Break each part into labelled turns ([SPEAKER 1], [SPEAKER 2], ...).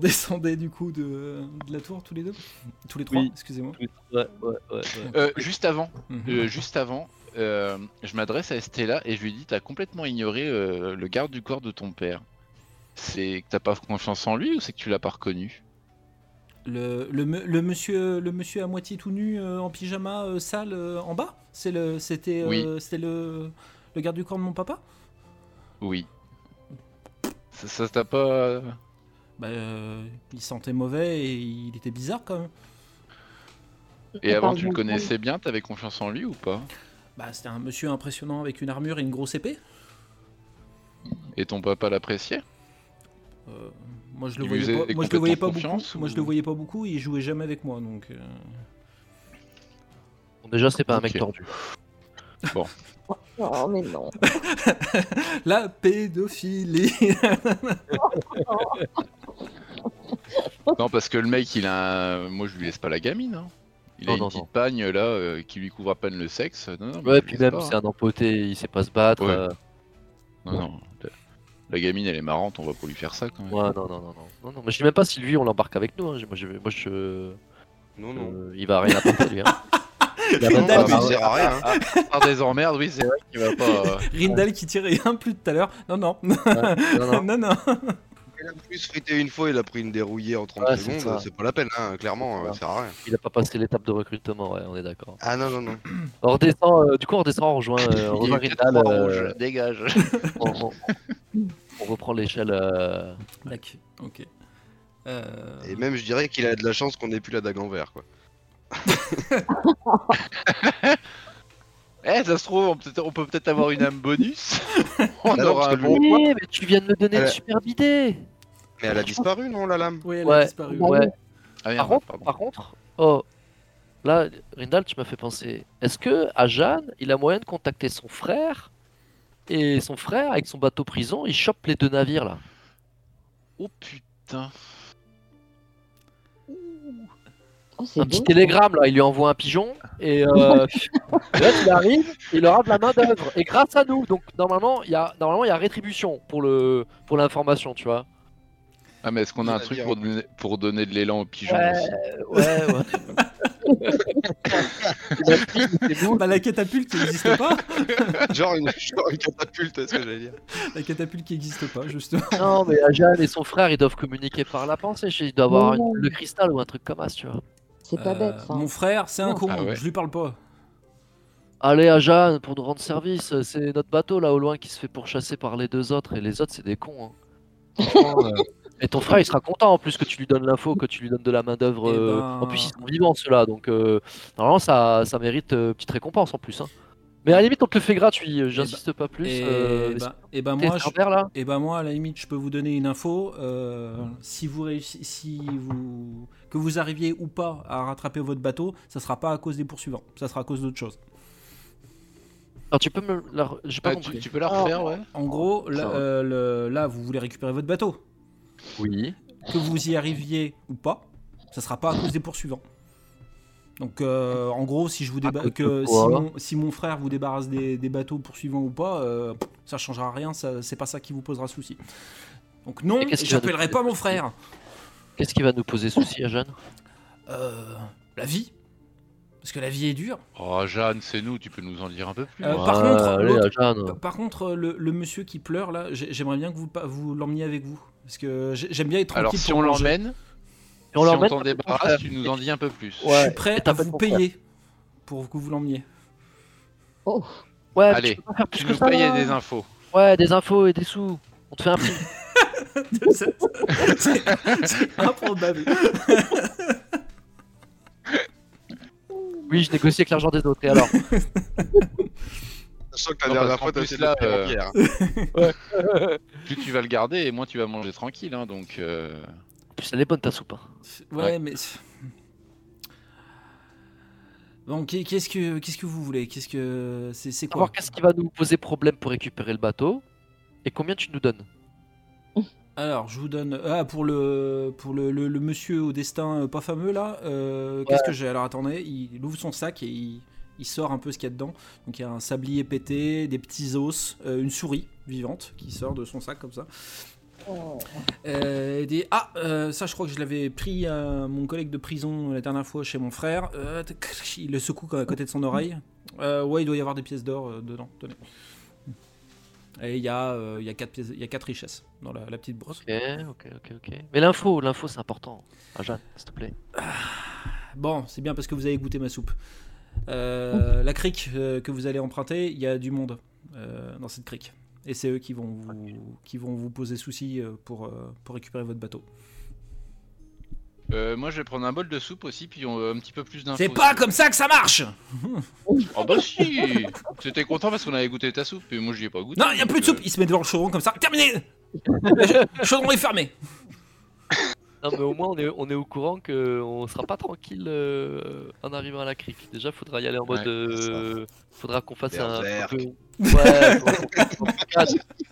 [SPEAKER 1] redescendez du coup de, de la tour tous les deux? Tous les trois,
[SPEAKER 2] Oui.
[SPEAKER 1] excusez-moi.
[SPEAKER 2] Ouais, ouais, ouais. ouais.
[SPEAKER 3] Euh, juste avant,
[SPEAKER 1] Mhm.
[SPEAKER 3] euh, juste avant, euh, je m'adresse à Estella et je lui dis T'as complètement ignoré euh, le garde du corps de ton père. C'est que t'as pas confiance en lui ou c'est que tu l'as pas reconnu?
[SPEAKER 1] Le, le, me- le monsieur, le monsieur à moitié tout nu euh, en pyjama euh, sale euh, en bas? C'est le, c'était, euh,
[SPEAKER 3] Oui.
[SPEAKER 1] c'était le, le garde du corps de mon papa?
[SPEAKER 3] Oui. Ça, ça t'a pas.
[SPEAKER 1] Bah, euh, il sentait mauvais et il était bizarre quand même.
[SPEAKER 3] Et avant, tu le connaissais bien T'avais confiance en lui ou pas?
[SPEAKER 1] Bah, c'était un monsieur impressionnant avec une armure et une grosse épée.
[SPEAKER 3] Et ton papa l'appréciait?
[SPEAKER 1] Euh, moi je le
[SPEAKER 3] Il
[SPEAKER 1] voyais pas, moi, je le voyais pas beaucoup. Moi je le voyais pas beaucoup et il jouait jamais avec moi donc. euh,
[SPEAKER 2] Bon, déjà, c'est pas un mec tordu.
[SPEAKER 4] Oh, mais non.
[SPEAKER 1] La pédophilie.
[SPEAKER 3] Non, parce que le mec, il a. un- Moi, je lui laisse pas la gamine. hein. Il a
[SPEAKER 2] Non,
[SPEAKER 3] une petite
[SPEAKER 2] non.
[SPEAKER 3] pagne là euh, qui lui couvre à peine le sexe. Non, non, mais
[SPEAKER 2] Ouais, puis même, c'est
[SPEAKER 3] hein.
[SPEAKER 2] un empoté, il sait pas se battre.
[SPEAKER 3] Ouais.
[SPEAKER 2] euh,
[SPEAKER 3] Non, non. La- gamine, elle est marrante, on va pas lui faire ça quand même.
[SPEAKER 2] Ouais, non, non, non, non, non, non. Mais je sais même pas si lui, on l'embarque avec nous. hein. Moi, je, moi, je,
[SPEAKER 5] Non, non.
[SPEAKER 2] euh, il va rien apporter lui. Hein.
[SPEAKER 1] Rindal,
[SPEAKER 5] sert à rien. hein.
[SPEAKER 3] Des emmerdes, oui, c'est vrai qu'il va pas. euh,
[SPEAKER 1] Rindal qui tirait un plus tout à l'heure. Non non.
[SPEAKER 2] Ouais, non, non.
[SPEAKER 1] non non.
[SPEAKER 5] Il a plus frité une fois, il a pris une dérouillée en 30
[SPEAKER 2] Ouais, c'est
[SPEAKER 5] secondes, c'est pas la peine, hein, clairement,
[SPEAKER 2] Ouais.
[SPEAKER 5] ça sert à rien.
[SPEAKER 2] Il a pas passé l'étape de recrutement, ouais, on est d'accord.
[SPEAKER 5] Ah non, non, non.
[SPEAKER 2] On redescend, euh, du coup, on redescend, on rejoint, euh, on
[SPEAKER 3] Il y a
[SPEAKER 2] rejoint
[SPEAKER 3] eu quatre
[SPEAKER 2] Rindal, euh,
[SPEAKER 3] dégage.
[SPEAKER 2] on, on- on reprend l'échelle. euh.
[SPEAKER 1] Ok. Euh,
[SPEAKER 5] Et même, je dirais qu'il a de la chance qu'on ait plus la dague en verre, quoi.
[SPEAKER 3] Eh, ça se trouve, on peut, on peut peut-être avoir une âme bonus. on aura un bon.
[SPEAKER 2] Eh, mais tu viens de me donner une
[SPEAKER 5] Euh,
[SPEAKER 2] superbe idée.
[SPEAKER 5] Mais elle a disparu, non, la lame
[SPEAKER 1] Oui, elle
[SPEAKER 2] Ouais.
[SPEAKER 1] a disparu.
[SPEAKER 2] Ouais.
[SPEAKER 3] Ah,
[SPEAKER 2] Par contre,
[SPEAKER 3] pardon.
[SPEAKER 2] par contre, oh, là, Rindal, tu m'as fait penser. Est-ce que à Jeanne, il a moyen de contacter son frère et son frère avec son bateau prison, il chope les deux navires là?
[SPEAKER 3] Oh putain.
[SPEAKER 4] Oh,
[SPEAKER 2] Un petit télégramme là, il lui envoie un pigeon et euh, là, il arrive, il aura de la main d'œuvre et grâce à nous. Donc normalement, il y a normalement il y a rétribution pour le pour l'information, tu vois.
[SPEAKER 3] Ah, mais est-ce qu'on a un truc pour donner, pour donner de l'élan aux pigeons
[SPEAKER 2] Ouais,
[SPEAKER 3] aussi
[SPEAKER 2] ouais, ouais.
[SPEAKER 1] Bah, la catapulte qui n'existe pas.
[SPEAKER 5] genre, une, genre une catapulte, c'est ce que j'allais dire.
[SPEAKER 1] La catapulte qui n'existe pas justement.
[SPEAKER 2] Non, mais Jeanne et son frère, ils doivent communiquer par la pensée. Il doit avoir une- le cristal ou un truc comme ça, tu vois.
[SPEAKER 4] C'est pas
[SPEAKER 1] Euh,
[SPEAKER 4] bête, ça.
[SPEAKER 1] Mon frère, c'est un con.
[SPEAKER 3] Ah ouais.
[SPEAKER 1] Je lui parle pas.
[SPEAKER 2] Allez à Jeanne pour nous rendre service. C'est notre bateau là au loin qui se fait pourchasser par les deux autres et les autres c'est des cons. hein. Franchement, euh, Et ton frère il sera content en plus que tu lui donnes l'info, que tu lui donnes de la main d'œuvre.
[SPEAKER 1] Eh
[SPEAKER 2] euh,
[SPEAKER 1] ben-
[SPEAKER 2] En plus ils sont vivants ceux-là donc euh, normalement ça, ça mérite euh, petite récompense en plus. hein. Mais à la limite on te le fait gratuit, euh, j'insiste pas plus.
[SPEAKER 1] Et,
[SPEAKER 2] euh,
[SPEAKER 1] bah, et ben moi, je,
[SPEAKER 2] là,
[SPEAKER 1] et ben moi, à la limite, je peux vous donner une info. euh, si vous réussissez, si vous que vous arriviez ou pas à rattraper votre bateau, ça sera pas à cause des poursuivants. Ça sera à cause d'autre chose.
[SPEAKER 2] Alors, tu peux me. la- J'ai pas
[SPEAKER 3] Ah,
[SPEAKER 2] compris.
[SPEAKER 3] tu, tu peux la refaire, ouais
[SPEAKER 1] En gros, euh, le- là, vous voulez récupérer votre bateau.
[SPEAKER 2] Oui.
[SPEAKER 1] Que vous y arriviez ou pas, ça sera pas à cause des poursuivants. Donc, euh, en gros, si je vous déba- que si mon, si mon frère vous débarrasse des, des bateaux poursuivants ou pas, euh, ça changera rien. Ça, c'est pas ça qui vous posera souci. Donc non,
[SPEAKER 2] nous
[SPEAKER 1] j'appellerai
[SPEAKER 2] poser
[SPEAKER 1] pas mon frère.
[SPEAKER 2] Qu'est-ce qui va nous poser souci à Jeanne?
[SPEAKER 1] Euh, la vie, parce que la vie est dure.
[SPEAKER 3] Oh, Jeanne, c'est nous, tu peux nous en dire un peu plus.
[SPEAKER 1] Euh,
[SPEAKER 3] Ouais.
[SPEAKER 1] par
[SPEAKER 2] Ouais,
[SPEAKER 1] contre,
[SPEAKER 2] allez,
[SPEAKER 1] l'autre-
[SPEAKER 2] à Jeanne.
[SPEAKER 1] Par- Par contre, le, le monsieur qui pleure là, j'ai- j'aimerais bien que vous, vous l'emmeniez avec vous, parce que j'ai- j'aime bien être tranquille.
[SPEAKER 3] Alors, si
[SPEAKER 1] pour
[SPEAKER 3] on l'emmène,
[SPEAKER 2] Et on
[SPEAKER 3] si on
[SPEAKER 2] l'emmène
[SPEAKER 3] t'en débarrasse, tu nous en dis un peu plus.
[SPEAKER 1] Je suis prêt à vous payer pour que vous l'emmeniez.
[SPEAKER 4] Oh,
[SPEAKER 2] Ouais,
[SPEAKER 3] Allez,
[SPEAKER 2] tu peux pas faire plus
[SPEAKER 3] Tu
[SPEAKER 2] que
[SPEAKER 3] nous
[SPEAKER 2] ça,
[SPEAKER 3] payes
[SPEAKER 2] là.
[SPEAKER 3] des infos.
[SPEAKER 2] Ouais, des infos et des sous. On te fait un prix.
[SPEAKER 1] c'est improbable.
[SPEAKER 2] oui, je négocie avec l'argent des autres. Et alors?
[SPEAKER 5] Sachant que la dernière fois, t'as
[SPEAKER 3] plus,
[SPEAKER 5] essayé de
[SPEAKER 3] tu vas le garder, et moins tu vas manger tranquille. Hein, donc, euh,
[SPEAKER 2] En plus, elle est bonne ta soupe. hein.
[SPEAKER 1] Ouais,
[SPEAKER 3] Ouais.
[SPEAKER 1] mais. Bon, qu'est- qu'est-ce que qu'est-ce que vous voulez? Qu'est-ce que c'est c'est quoi?
[SPEAKER 2] Qu'est-ce qui va nous poser problème pour récupérer le bateau et combien tu nous donnes?
[SPEAKER 1] Alors, je vous donne ah pour le pour le, le- le monsieur au destin euh, pas fameux là. euh, Qu'est-ce que j'ai? Alors attendez, il ouvre son sac et il, il sort un peu ce qu'il y a dedans. Donc il y a un sablier pété, des petits os, euh, une souris vivante qui sort de son sac comme ça. Euh, il dit Ah, euh, ça, je crois que je l'avais pris à mon collègue de prison la dernière fois chez mon frère. Euh, il le secoue à côté de son oreille. Euh, ouais, il doit y avoir des pièces d'or euh, dedans. Tenez. Et il y, a, euh, il y, a quatre pièces- il y a quatre richesses dans la, la petite brosse.
[SPEAKER 2] Ok, ok, ok. Mais l'info, l'info c'est important. Ah, Jeanne, s'il te plaît.
[SPEAKER 1] Bon, c'est bien parce que vous avez goûté ma soupe. Euh, la crique euh, que vous allez emprunter, il y a du monde euh, dans cette crique. Et c'est eux qui vont vous, qui vont vous poser souci pour, pour récupérer votre bateau.
[SPEAKER 3] Euh, moi, je vais prendre un bol de soupe aussi, puis on- un petit peu plus d'infos.
[SPEAKER 1] C'est pas comme ça que ça marche
[SPEAKER 3] Oh bah si C'était content parce qu'on avait goûté ta soupe, et moi j'y ai pas goûté.
[SPEAKER 1] Non, il n'y a plus de soupe
[SPEAKER 3] euh,
[SPEAKER 1] Il se met devant le chaudron comme ça. Terminé Le chaudron est fermé
[SPEAKER 2] Non, mais au moins on est, on est au courant qu'on sera pas tranquille euh, en arrivant à la crique. Déjà, faudra y aller en mode.
[SPEAKER 3] Ouais,
[SPEAKER 2] euh, faudra qu'on fasse un.
[SPEAKER 5] Berserk.
[SPEAKER 2] un peu- Ouais, faut-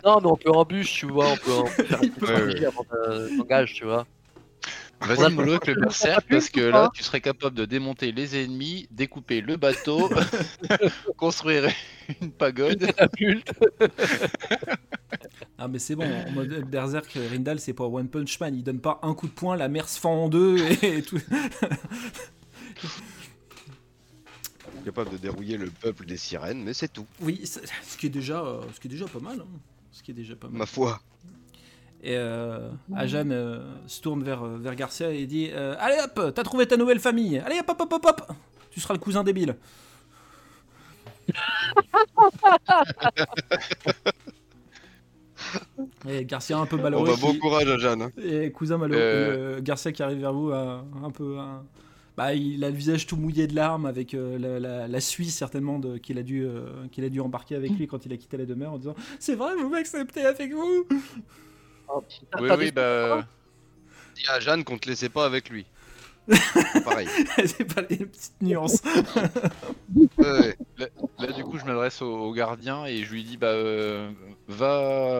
[SPEAKER 2] non, mais on peut en bûche, tu vois. On peut, on peut faire une petite
[SPEAKER 3] Ouais,
[SPEAKER 2] stratégie avant de- d'engage, tu vois.
[SPEAKER 3] Vas-y, mollo avec le berserk, parce que là, tu serais capable de démonter les ennemis, découper le bateau, construire une pagode.
[SPEAKER 1] Ah mais c'est bon, en mode Berserk, Rindal c'est pas One Punch Man, il donne pas un coup de poing, la mer se fend en deux et, tout.
[SPEAKER 5] Capable de dérouiller le peuple des sirènes, mais c'est tout.
[SPEAKER 1] Oui, ce qui est déjà, euh, ce qui est déjà pas mal. hein. Ce qui est déjà pas mal.
[SPEAKER 5] Ma foi.
[SPEAKER 1] Et euh, Ajan euh, se tourne vers, euh, vers Garcia et dit euh, Allez hop, t'as trouvé ta nouvelle famille. Allez hop hop hop hop hop. Tu seras le cousin débile. et Garcia un peu malheureux.
[SPEAKER 5] va bon
[SPEAKER 1] qui-
[SPEAKER 5] courage Jeanne. hein.
[SPEAKER 1] Et cousin malheureux,
[SPEAKER 3] Euh.
[SPEAKER 1] euh, Garcia qui arrive vers vous, euh, un peu. un- Bah, il a le visage tout mouillé de larmes avec euh, la, la, la suie certainement qu'il a, dû, euh, qu'il a dû embarquer avec lui quand il a quitté la demeure en disant C'est vrai, vous m'acceptez avec vous?
[SPEAKER 4] Oh, putain.
[SPEAKER 3] Oui, oui, bah.
[SPEAKER 5] Dis à Jeanne qu'on te laissait pas avec lui. Pareil.
[SPEAKER 1] C'est pas les petites nuances.
[SPEAKER 3] Là, du coup, je m'adresse au, au gardien et je lui dis Bah, euh, va.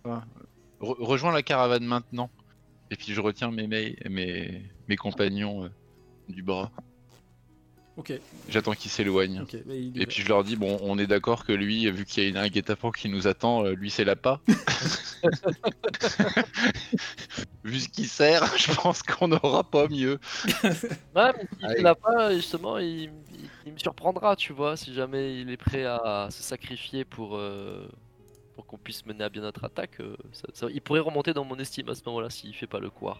[SPEAKER 3] re- rejoins la caravane maintenant. Et puis, je retiens mes, mes, mes, mes compagnons euh, du bras.
[SPEAKER 1] Ok,
[SPEAKER 3] J'attends qu'ils s'éloignent.
[SPEAKER 1] ok. bah, il y
[SPEAKER 3] Et
[SPEAKER 1] va.
[SPEAKER 3] puis je leur dis, bon, on est d'accord que lui, vu qu'il y a une- un guet-apens qui nous attend, euh, lui c'est la pas. vu ce qu'il sert, je pense qu'on n'aura pas mieux.
[SPEAKER 2] Ouais, mais s'il fait la pas, justement, il, il- il me surprendra, tu vois, si jamais il est prêt à se sacrifier pour, euh, pour qu'on puisse mener à bien notre attaque. euh, ça- ça- il pourrait remonter dans mon estime à ce moment-là s'il fait pas le quoi.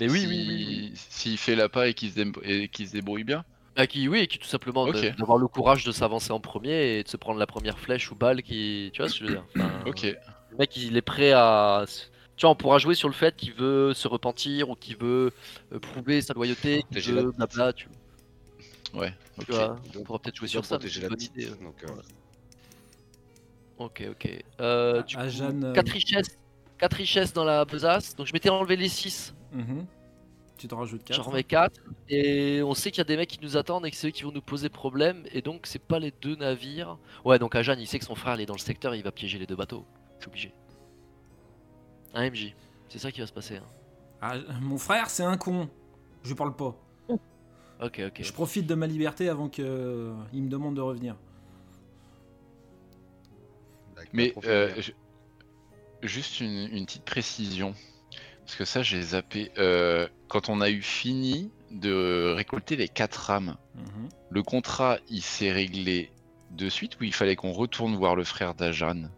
[SPEAKER 2] Mais oui,
[SPEAKER 3] Si-
[SPEAKER 2] oui, oui,
[SPEAKER 3] S'il fait la pas et qu'il se, dé- et qu'il se débrouille bien.
[SPEAKER 2] Bah, qui, oui, et qui tout simplement d'avoir le courage de s'avancer en premier et de se prendre la première flèche ou balle qui. Tu vois ce que je veux dire? Enfin,
[SPEAKER 3] Ok.
[SPEAKER 2] Le mec, il est prêt à. Tu vois, on pourra jouer sur le fait qu'il veut se repentir ou qu'il veut euh, prouver sa loyauté, qu'il veut
[SPEAKER 5] la-
[SPEAKER 2] blabla, tu,
[SPEAKER 3] Ouais.
[SPEAKER 2] tu
[SPEAKER 3] Ok.
[SPEAKER 2] vois.
[SPEAKER 5] Il
[SPEAKER 2] On pourra peut-être jouer sur ça. c'est
[SPEAKER 5] la
[SPEAKER 2] une bonne
[SPEAKER 5] petite.
[SPEAKER 2] idée. hein.
[SPEAKER 5] Donc, euh,
[SPEAKER 2] Voilà. Ok, ok. Euh, du
[SPEAKER 1] Ah,
[SPEAKER 2] coup,
[SPEAKER 1] Jeanne, euh,
[SPEAKER 2] 4 richesses. 4 richesses dans la besace. Donc je m'étais enlevé les 6.
[SPEAKER 1] Mhm. Tu t'en rajoutes 4.
[SPEAKER 2] J'en remets 4. Et on sait qu'il y a des mecs qui nous attendent et que c'est eux qui vont nous poser problème. Et donc c'est pas les deux navires. Ouais, donc Ajan il sait que son frère il est dans le secteur et il va piéger les deux bateaux. C'est obligé. Un MJ. C'est ça qui va se passer. hein.
[SPEAKER 1] Ah, mon frère, c'est un con. Je lui parle pas.
[SPEAKER 2] Ok, ok.
[SPEAKER 1] Je profite de ma liberté avant qu'il me demande de revenir.
[SPEAKER 3] Mais euh, je- juste une, une petite précision. Parce que ça, j'ai zappé. Euh, quand on a eu fini de récolter les 4 rames,
[SPEAKER 1] Mhm.
[SPEAKER 3] le contrat il s'est réglé de suite ou il fallait qu'on retourne voir le frère d'Ajan?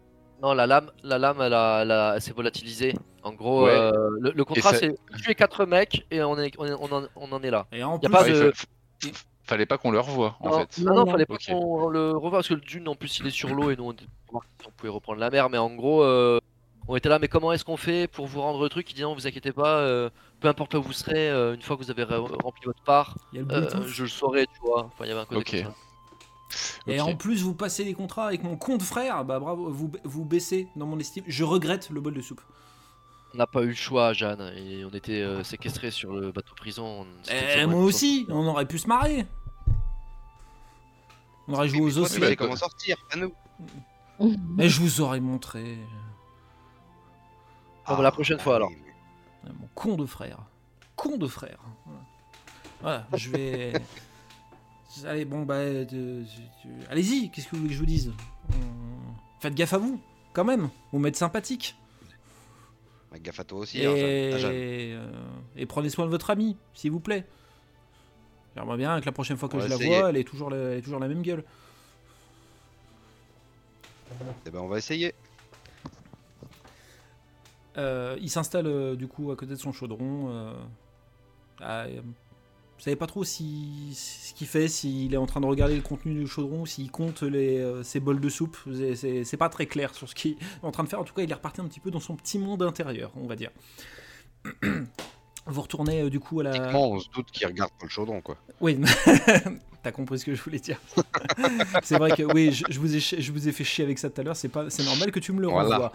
[SPEAKER 2] Non, la lame, la lame elle, a- elle a- elle s'est volatilisée. En gros,
[SPEAKER 3] Ouais.
[SPEAKER 2] euh, le, le contrat
[SPEAKER 3] ça-
[SPEAKER 2] c'est tuer 4 mecs et on, est, on, est- on en, on en est là.
[SPEAKER 1] Et en
[SPEAKER 2] Y a
[SPEAKER 1] plus,
[SPEAKER 2] pas de-
[SPEAKER 3] fa- Fallait pas qu'on le revoie en
[SPEAKER 2] non,
[SPEAKER 3] fait.
[SPEAKER 2] non, non, fallait pas qu'on le revoie parce que le dune en plus il est sur l'eau et nous on, on pouvait reprendre la mer. Mais en gros, euh, on était là. Mais comment est-ce qu'on fait pour vous rendre le truc Il dit non, vous inquiétez pas. euh, peu importe là où vous serez, euh, une fois que vous avez re- rempli votre part,
[SPEAKER 1] le
[SPEAKER 2] euh, je le saurai, tu vois. Enfin, il y avait un côté
[SPEAKER 3] Ok.
[SPEAKER 2] comme ça.
[SPEAKER 1] Et en plus, vous passez les contrats avec mon compte frère. Bah bravo, vous, vous baissez dans mon estime. Je regrette le bol de soupe.
[SPEAKER 2] On n'a pas eu le choix, Jeanne, et on était euh, séquestrés sur le bateau prison. on- c'était
[SPEAKER 1] Eh, moi aussi, on aurait pu se marrer. On aurait joué aux os.
[SPEAKER 5] comment sortir, pas nous.
[SPEAKER 1] Mais je vous aurais montré.
[SPEAKER 2] Bon, bah, la prochaine fois, alors.
[SPEAKER 1] Mon con de frère. Con de frère. Voilà, Voilà, je vais. Allez, bon, bah. euh, tu- tu- Allez-y, qu'est-ce que vous voulez que je vous dise? Faites gaffe à vous, quand même. Vous m'êtes sympathique.
[SPEAKER 5] Fais Gaffe à toi aussi, hein,
[SPEAKER 1] Et,
[SPEAKER 5] Ajan.
[SPEAKER 1] euh, et prenez soin de votre amie, s'il vous plaît. J'aimerais bien que la prochaine fois que
[SPEAKER 5] On
[SPEAKER 1] je la
[SPEAKER 5] essayer.
[SPEAKER 1] vois, elle est toujours la, elle est toujours la même gueule.
[SPEAKER 5] Eh ben, on va essayer.
[SPEAKER 1] Euh, il s'installe euh, du coup à côté de son chaudron. euh, vous savez pas trop si, ce qu'il fait, s'il est en train de regarder le contenu du chaudron, s'il compte les, ses bols de soupe. C'est- pas très clair sur ce qu'il est en train de faire. En tout cas, il est reparti un petit peu dans son petit monde intérieur, on va dire. Vous retournez du coup à la.
[SPEAKER 5] On se doute qu'il regarde pas le chaudron, quoi.
[SPEAKER 1] Oui, t'as compris ce que je voulais dire. c'est vrai que oui, je, je vous ai, je vous ai fait chier avec ça tout à l'heure. C'est pas, c'est normal que tu me le
[SPEAKER 5] Voilà.
[SPEAKER 1] renvoies.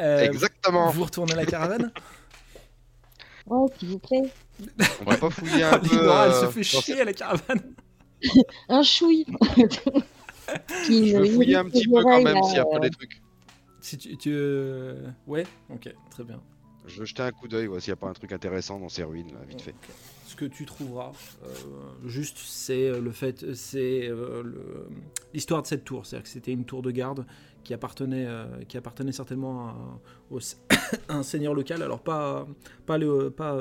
[SPEAKER 1] Euh,
[SPEAKER 5] Exactement.
[SPEAKER 1] vous retournez à la caravane?
[SPEAKER 4] Oh, s'il vous plaît.
[SPEAKER 5] On peut pas fouiller un peu.
[SPEAKER 1] Linora, elle se
[SPEAKER 5] euh,
[SPEAKER 1] fait chier à la caravane.
[SPEAKER 4] Un chouille. Qui
[SPEAKER 5] Je veux fouiller un petit peu quand même s'il y a pas des trucs.
[SPEAKER 1] Si tu, tu, euh, ouais, ok, très bien.
[SPEAKER 5] Je veux jeter un coup d'œil, ouais, s'il y a pas un truc intéressant dans ces ruines, là, vite fait.
[SPEAKER 1] Ce que tu trouveras, euh, juste, c'est euh, le fait, c'est euh, l'histoire de cette tour. C'est-à-dire que c'était une tour de garde qui appartenait, qui appartenait certainement à, un seigneur local. Alors pas, pas, pas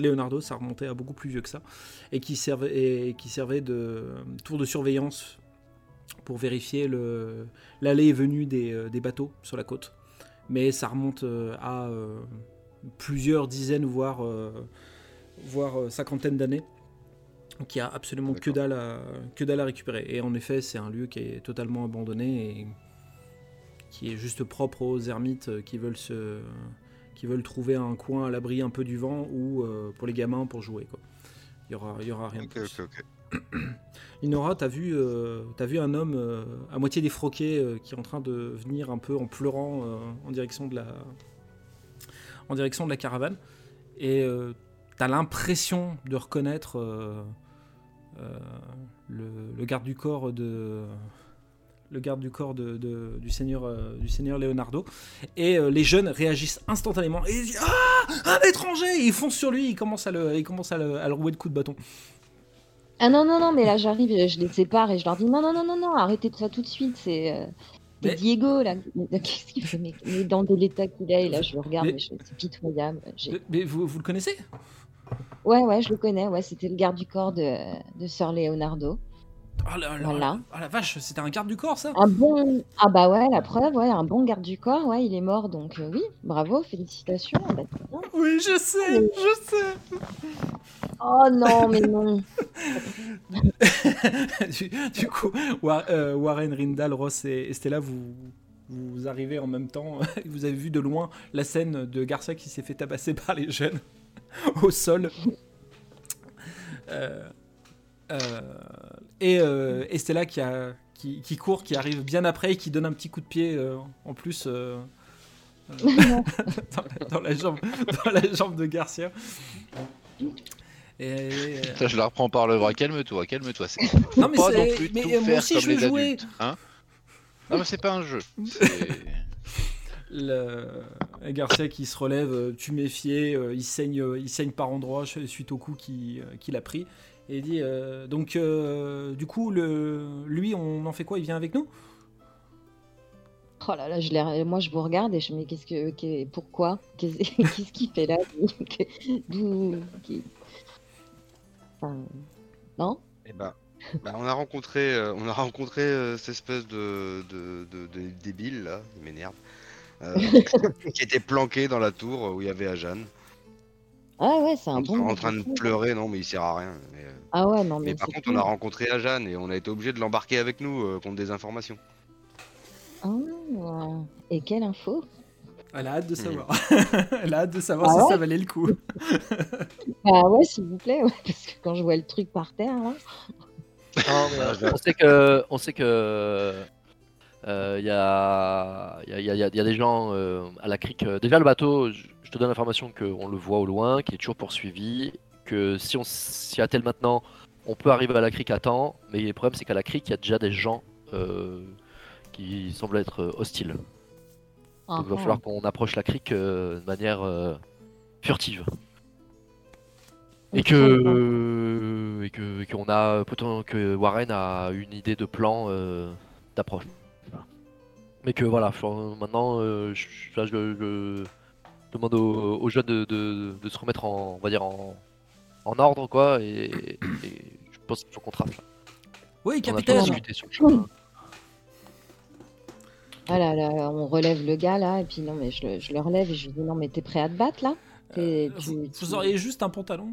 [SPEAKER 1] Leonardo, ça remontait à beaucoup plus vieux que ça, et qui servait, et qui servait de tour de surveillance pour vérifier l'allée et venue des, des bateaux sur la côte. Mais ça remonte à plusieurs dizaines, voire, voire euh, cinquantaine d'années, qui a absolument que dalle, à, que dalle à récupérer. Et en effet, c'est un lieu qui est totalement abandonné et qui est juste propre aux ermites euh, qui veulent se qui veulent trouver un coin à l'abri un peu du vent ou euh, pour les gamins pour jouer quoi. Il y aura il y aura rien de
[SPEAKER 5] Ok,
[SPEAKER 1] plus.
[SPEAKER 5] ok, ok.
[SPEAKER 1] Inora, t'as vu, euh, t'as vu un homme euh, à moitié défroqué qui est en train de venir un peu en pleurant en direction de la, en direction de la caravane, et t'as l'impression de reconnaître euh, euh, le, le garde du corps de le garde du corps de, de- du seigneur euh, du seigneur Leonardo et euh, les jeunes réagissent instantanément et ils disent ah un étranger Et ils foncent sur lui ils commencent à le ils commencent à le, à le rouer de coups de bâton
[SPEAKER 4] Ah non, non, non, mais là j'arrive, je les sépare et je leur dis non, non, non, non, non, arrêtez de ça tout de suite, c'est
[SPEAKER 1] Mais-
[SPEAKER 4] Diego là. Qu'est-ce qu'il fait mais, dans de l'état qu'il est, et là je le regarde,
[SPEAKER 1] Mais-
[SPEAKER 4] mais, je- c'est pitoyable.
[SPEAKER 1] Mais vous, vous le connaissez?
[SPEAKER 4] Ouais, ouais, je le connais, ouais, c'était le garde du corps de, de Sir Leonardo.
[SPEAKER 1] Oh la, la-
[SPEAKER 4] Voilà.
[SPEAKER 1] oh la vache, c'était un garde du corps ça?
[SPEAKER 4] Un bon. Ah bah ouais, la preuve, ouais, un bon garde du corps, ouais, il est mort, donc euh, oui, bravo, félicitations. bah.
[SPEAKER 1] Oui, je sais, je sais.
[SPEAKER 4] Oh non, mais non.
[SPEAKER 1] du, du coup, euh, Warren, Rindal, Ross et, et Stella, vous, vous arrivez en même temps. Vous avez vu de loin la scène de Garcia qui s'est fait tabasser par les jeunes au sol. Euh, euh, et, euh, et Stella qui, a, qui, qui court, qui arrive bien après et qui donne un petit coup de pied euh, en plus dans, la, dans la jambe, dans la jambe de Garcia. Et,
[SPEAKER 3] Ça, je la reprends par le bras. Calme-toi, calme-toi. C'est
[SPEAKER 1] non mais,
[SPEAKER 3] pas non
[SPEAKER 1] c'est-
[SPEAKER 3] plus
[SPEAKER 1] mais
[SPEAKER 3] tout
[SPEAKER 1] moi
[SPEAKER 3] faire
[SPEAKER 1] aussi
[SPEAKER 3] comme
[SPEAKER 1] je veux
[SPEAKER 3] les
[SPEAKER 1] jouer.
[SPEAKER 3] adultes. Hein? Non, mais c'est pas un jeu.
[SPEAKER 1] Le Garcia qui se relève, euh, tu méfier, euh, il saigne, euh, il saigne par endroits suite au coup qui- euh, qu'il a pris. Et il dit euh, donc euh, du coup le, lui on en fait quoi? Il vient avec nous?
[SPEAKER 4] Oh là là, je moi je vous regarde et je me dis qu'est-ce que, pourquoi? Qu'est-ce qu'il fait là? D'où Enfin, non?
[SPEAKER 5] Eh ben, bah, on a rencontré, euh, on a rencontré euh, cette espèce de, de, de- de débile là, il m'énerve, euh, qui était planqué dans la tour où il y avait Ajan,
[SPEAKER 4] Ah ouais, c'est un bon.
[SPEAKER 5] en train de pleurer, non mais il sert à rien. Mais, euh,
[SPEAKER 4] Ah ouais, non mais,
[SPEAKER 5] mais par contre, on a rencontré Ajan et on a été obligé de l'embarquer avec nous euh, contre des informations.
[SPEAKER 4] Ah, et quelle info
[SPEAKER 1] Elle a hâte de
[SPEAKER 5] Hmm.
[SPEAKER 1] savoir. Elle a hâte de savoir
[SPEAKER 4] Ah
[SPEAKER 1] si
[SPEAKER 4] ouais
[SPEAKER 1] ça valait le coup.
[SPEAKER 4] Ah ouais, s'il vous plaît, ouais, parce que quand je vois le truc par terre là.
[SPEAKER 2] Non, mais,
[SPEAKER 5] Ah,
[SPEAKER 2] euh, on sait que, on sait que, euh, il y, a, il y, a, il y a- y a- il y a des gens euh, à la crique. euh, Déjà le bateau, je, te donne l'information qu'on le voit au loin, qui est toujours poursuivi, que si on s'y attelle maintenant, on peut arriver à la crique à temps, mais le problème c'est qu'à la crique il y a déjà des gens euh, qui semblent être euh, hostiles. Donc il va
[SPEAKER 4] Ah,
[SPEAKER 2] falloir qu'on approche la crique euh, de manière euh, furtive. Et que, euh, et que, et qu'on a que Warren a une idée de plan euh, d'approche. Mais que voilà, maintenant, euh, je, là, je, je- Je demande aux, aux jeunes de, de- de se remettre en, on va dire en, en ordre, quoi. Et, et je pense qu'il faut qu'on trace. là.
[SPEAKER 1] Oui,
[SPEAKER 2] On
[SPEAKER 1] capitaine.
[SPEAKER 2] sur le chemin.
[SPEAKER 4] Voilà, là, on relève le gars là, et puis non, mais je le, je le relève et je lui dis non, mais t'es prêt à te battre là?
[SPEAKER 1] Euh,
[SPEAKER 4] tu-
[SPEAKER 1] vous,
[SPEAKER 4] tu-
[SPEAKER 1] vous auriez juste un pantalon?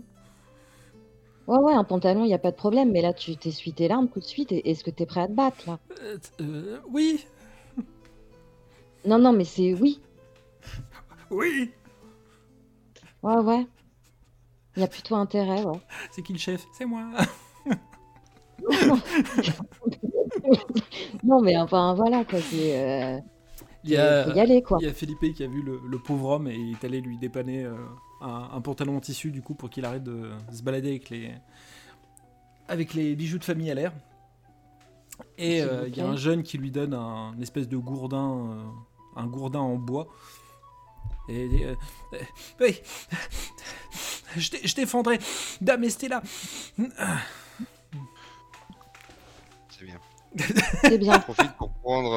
[SPEAKER 4] Ouais, ouais, un pantalon, il a pas de problème, mais là tu t'essuies tes larmes tout de suite. et Est-ce que t'es prêt à te battre là?
[SPEAKER 1] Euh, euh, Oui.
[SPEAKER 4] Non, non, mais c'est oui.
[SPEAKER 1] Oui.
[SPEAKER 4] Ouais, ouais. Il y a plutôt intérêt, ouais.
[SPEAKER 1] C'est qui le chef? C'est moi.
[SPEAKER 4] non, mais enfin voilà quoi, c'est. euh,
[SPEAKER 1] Il y a,
[SPEAKER 4] y aller quoi.
[SPEAKER 1] il y a Felipe qui a vu le, le pauvre homme et il est allé lui dépanner euh, un, un pantalon en tissu du coup pour qu'il arrête de se balader avec les avec les bijoux de famille à l'air. Et euh, il y a un jeune qui lui donne un une espèce de gourdin, un gourdin en bois. Et euh, Euh, oui, je, dé- je défendrai Dame Estella.
[SPEAKER 5] C'est bien.
[SPEAKER 4] C'est bien.
[SPEAKER 5] J'en profite pour prendre,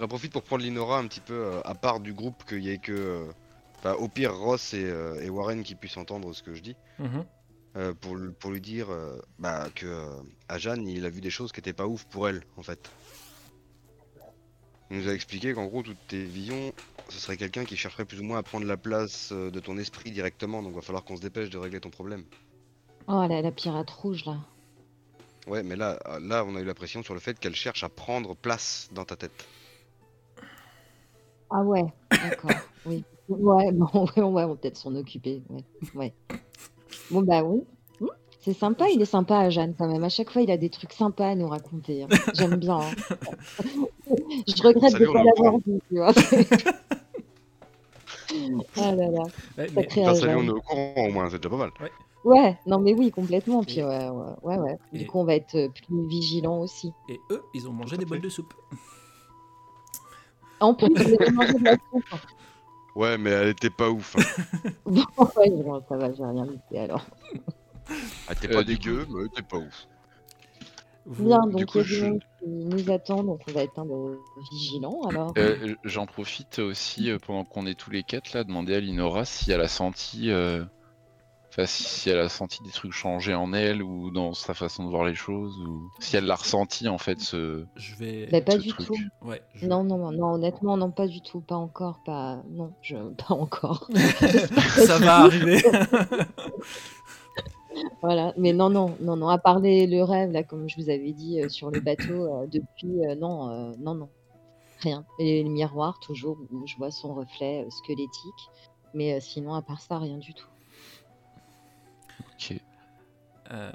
[SPEAKER 5] euh, profite pour prendre Linora un petit peu euh, à part du groupe, qu'il y ait que, euh, au pire Ross et, euh, et Warren qui puissent entendre ce que je dis,
[SPEAKER 1] Mhm.
[SPEAKER 5] euh, pour, lui- pour lui dire euh, bah, que euh, à Jeanne il a vu des choses qui étaient pas ouf pour elle en fait. Il nous a expliqué qu'en gros toutes tes visions, ce serait quelqu'un qui chercherait plus ou moins à prendre la place euh, de ton esprit directement, donc va falloir qu'on se dépêche de régler ton problème.
[SPEAKER 4] Oh la, la pirate rouge là.
[SPEAKER 5] Ouais, mais là, euh, là on a eu la pression sur le fait qu'elle cherche à prendre place dans ta tête.
[SPEAKER 4] Ah ouais, d'accord. oui. Ouais, bon, ouais, on va peut-être s'en occuper. Ouais. ouais. Bon bah oui. Hmm, C'est sympa, il est sympa à Jeanne quand même. À chaque fois, il a des trucs sympas à nous raconter. hein. J'aime bien. hein. Je regrette
[SPEAKER 5] Salut,
[SPEAKER 4] de
[SPEAKER 5] on
[SPEAKER 4] pas l'avoir vu, tu vois. ah là là.
[SPEAKER 1] Ouais, mais-
[SPEAKER 4] Jeanne.
[SPEAKER 5] on est au courant au moins, c'est déjà pas mal.
[SPEAKER 4] Ouais, non mais oui, complètement. Puis
[SPEAKER 1] Et-
[SPEAKER 4] ouais, ouais, ouais. ouais. Du coup, on va être euh, plus vigilants aussi.
[SPEAKER 1] Et eux, ils ont mangé des
[SPEAKER 5] fait.
[SPEAKER 1] bols de soupe.
[SPEAKER 4] En plus, vous avez mangé de la soupe.
[SPEAKER 5] Ouais, mais elle était pas ouf. hein.
[SPEAKER 4] Bon, ouais, bon, ça va, j'ai rien dit alors.
[SPEAKER 5] Elle était
[SPEAKER 3] Euh,
[SPEAKER 5] pas
[SPEAKER 3] du
[SPEAKER 5] dégueu, mais elle était pas ouf.
[SPEAKER 1] Vous-
[SPEAKER 4] Bien,
[SPEAKER 3] du
[SPEAKER 4] donc
[SPEAKER 3] coup,
[SPEAKER 4] il y a
[SPEAKER 3] je-
[SPEAKER 4] monde qui nous attend, donc on va être un peu vigilant alors.
[SPEAKER 3] Euh, J'en profite aussi euh, pendant qu'on est tous les quatre là, demander à Linora si elle a senti, euh, enfin si, si elle a senti des trucs changer en elle ou dans sa façon de voir les choses ou si elle l'a ressenti en fait ce.
[SPEAKER 1] Je vais.
[SPEAKER 4] Bah, pas
[SPEAKER 3] ce
[SPEAKER 4] du
[SPEAKER 3] truc.
[SPEAKER 4] tout.
[SPEAKER 1] Ouais. je-
[SPEAKER 4] Non, non, non, non, honnêtement, non, pas du tout, pas encore, pas, non, je, pas encore.
[SPEAKER 1] Ça va arriver.
[SPEAKER 4] Voilà, mais non, non, non, non, à part les- le rêve, là, comme je vous avais dit, euh, sur le bateau, euh, depuis, euh, non, euh, non, non, rien. Et le miroir, toujours, où je vois son reflet euh, squelettique, mais euh, sinon, à part ça, rien du tout.
[SPEAKER 3] Ok.
[SPEAKER 1] Euh,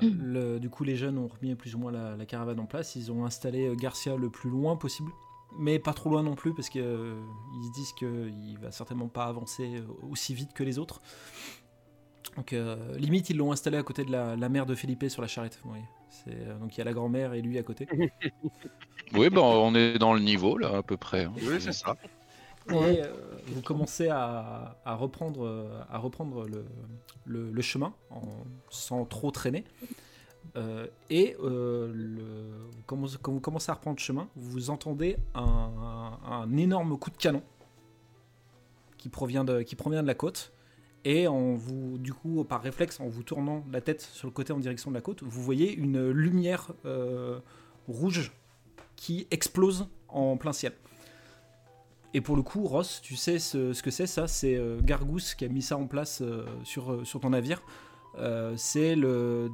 [SPEAKER 1] le- du coup, les jeunes ont remis plus ou moins la, la caravane en place. Ils ont installé euh, Garcia le plus loin possible, mais pas trop loin non plus, parce qu'ils se disent qu'il va certainement pas avancer euh, aussi vite que les autres. Donc, euh, limite, ils l'ont installé à côté de la, la mère de Felipe sur la charrette. euh, donc, il y a la grand-mère et lui à côté.
[SPEAKER 3] Oui, ben on est dans le niveau là à peu près. hein.
[SPEAKER 5] Oui, c'est ça.
[SPEAKER 1] Et euh, vous commencez à, à reprendre, euh, à reprendre le, le- le chemin en- sans trop traîner. Euh, et euh, le- quand, vous, quand vous commencez à reprendre le chemin, vous entendez un, un énorme coup de canon qui provient de, qui provient de la côte. Et en vous, du coup, par réflexe, en vous tournant la tête sur le côté en direction de la côte, vous voyez une lumière euh, rouge qui explose en plein ciel. Et pour le coup, Ross, tu sais ce, que c'est ça? C'est euh, Gargousse qui a mis ça en place euh, sur, ton navire. C'est le,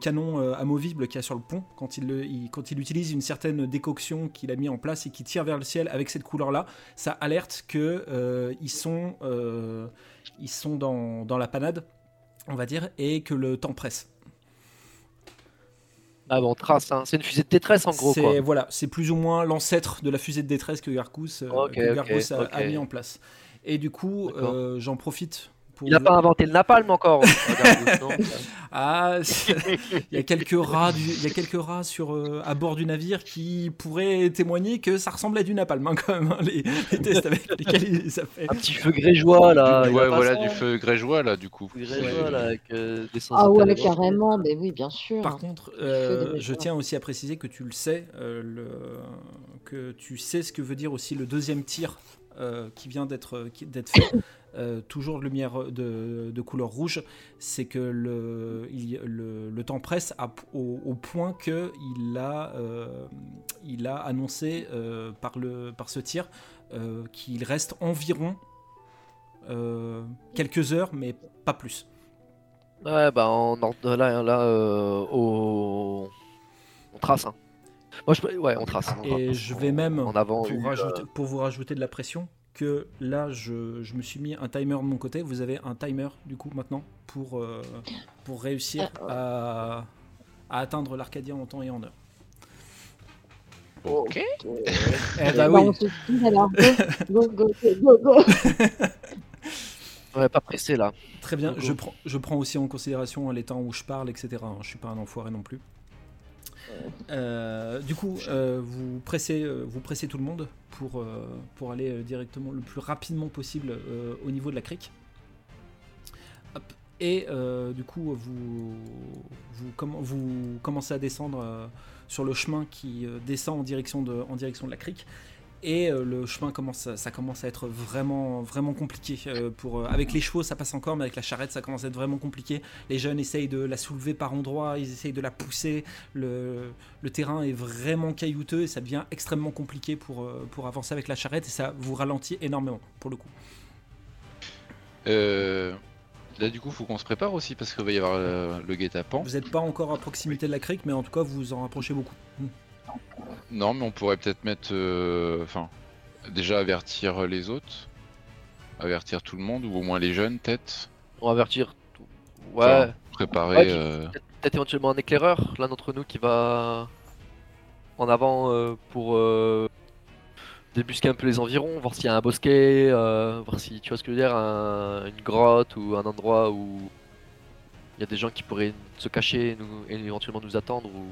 [SPEAKER 1] canon amovible qu'il y a sur le pont. Quand il, quand il utilise une certaine décoction qu'il a mis en place et qui tire vers le ciel avec cette couleur-là, ça alerte que ils sont, ils sont dans, dans la panade, on va dire, et que le temps presse.
[SPEAKER 2] Ah bon, trace, hein. c'est une fusée de détresse en gros.
[SPEAKER 1] C'est voilà, c'est plus ou moins l'ancêtre de la fusée de détresse que Gargousse, euh, que a, mis en place. Et du coup, euh, j'en profite pour.
[SPEAKER 2] Il n'a pas inventé le napalm encore.
[SPEAKER 1] Ah, il y a quelques rats, du- il y a quelques rats sur euh, à bord du navire qui pourraient témoigner que ça ressemblait à du napalm hein, quand même. hein, les, les tests avec lesquels il les a fait.
[SPEAKER 2] Un petit feu grégeois là.
[SPEAKER 3] ouais, voilà du feu grégeois là du coup.
[SPEAKER 2] Là avec euh, des
[SPEAKER 4] Ah ouais, carrément, mais oui, bien sûr.
[SPEAKER 1] Par contre, euh, je tiens aussi à préciser que tu le sais, euh, le- que tu sais ce que veut dire aussi le deuxième tir euh, qui vient d'être d'être fait, euh, toujours lumière de, couleur rouge, c'est que le, le, temps presse au, point que il a, euh, il a annoncé par, le, par ce tir qu'il reste environ quelques heures, mais pas plus.
[SPEAKER 2] Ouais, bah on là, là au... on trace. Hein. Moi, je... ouais, on trace. on
[SPEAKER 1] Et
[SPEAKER 2] trace.
[SPEAKER 1] je vais même,
[SPEAKER 2] en avant.
[SPEAKER 1] pour,
[SPEAKER 2] eu,
[SPEAKER 1] rajouter- pour vous rajouter de la pression, que là, je, je me suis mis un timer de mon côté. Vous avez un timer, du coup, maintenant, pour, euh, pour réussir à, à atteindre l'Arcadia en temps et en heure.
[SPEAKER 3] Ok.
[SPEAKER 1] Eh
[SPEAKER 2] Ah
[SPEAKER 1] bah
[SPEAKER 4] Bah,
[SPEAKER 1] oui,
[SPEAKER 4] on go, go, go, go.
[SPEAKER 2] Ouais, pas pressé là.
[SPEAKER 1] très bien. Je prends, je prends aussi en considération les temps où je parle, etc. hein. Je suis pas un enfoiré non plus. Euh, du coup, euh, vous, pressez, euh, vous pressez tout le monde pour, pour aller directement le plus rapidement possible au niveau de la crique. Et du coup, vous, vous, comm- vous commencez à descendre sur le chemin qui descend en direction de, en direction de la crique. Et euh, le chemin commence, ça commence à être vraiment, vraiment compliqué. euh, pour, euh, avec les chevaux, ça passe encore, mais avec la charrette, ça commence à être vraiment compliqué. Les jeunes essayent de la soulever par endroits, ils essayent de la pousser. Le, le terrain est vraiment caillouteux et ça devient extrêmement compliqué pour, pour avancer avec la charrette et ça vous ralentit énormément pour le coup.
[SPEAKER 3] Euh, là, du coup, faut qu'on se prépare aussi parce qu'il va y avoir euh, le guet-apens.
[SPEAKER 1] Vous n'êtes pas encore à proximité de la crique, mais en tout cas, vous vous en rapprochez beaucoup.
[SPEAKER 3] Non, mais on pourrait peut-être mettre. euh, Enfin, déjà avertir les autres. Avertir tout le monde, ou au moins les jeunes, peut-être.
[SPEAKER 2] On va avertir. tout. Ouais.
[SPEAKER 3] Enfin, Préparer.
[SPEAKER 2] Ouais,
[SPEAKER 3] euh,
[SPEAKER 2] Peut-être éventuellement un éclaireur, l'un d'entre nous qui va en avant euh, pour euh, débusquer un peu les environs, voir s'il y a un bosquet, euh, voir si tu vois ce que je veux dire, un- une grotte ou un endroit où il y a des gens qui pourraient se cacher nous, et éventuellement nous attendre. Ou...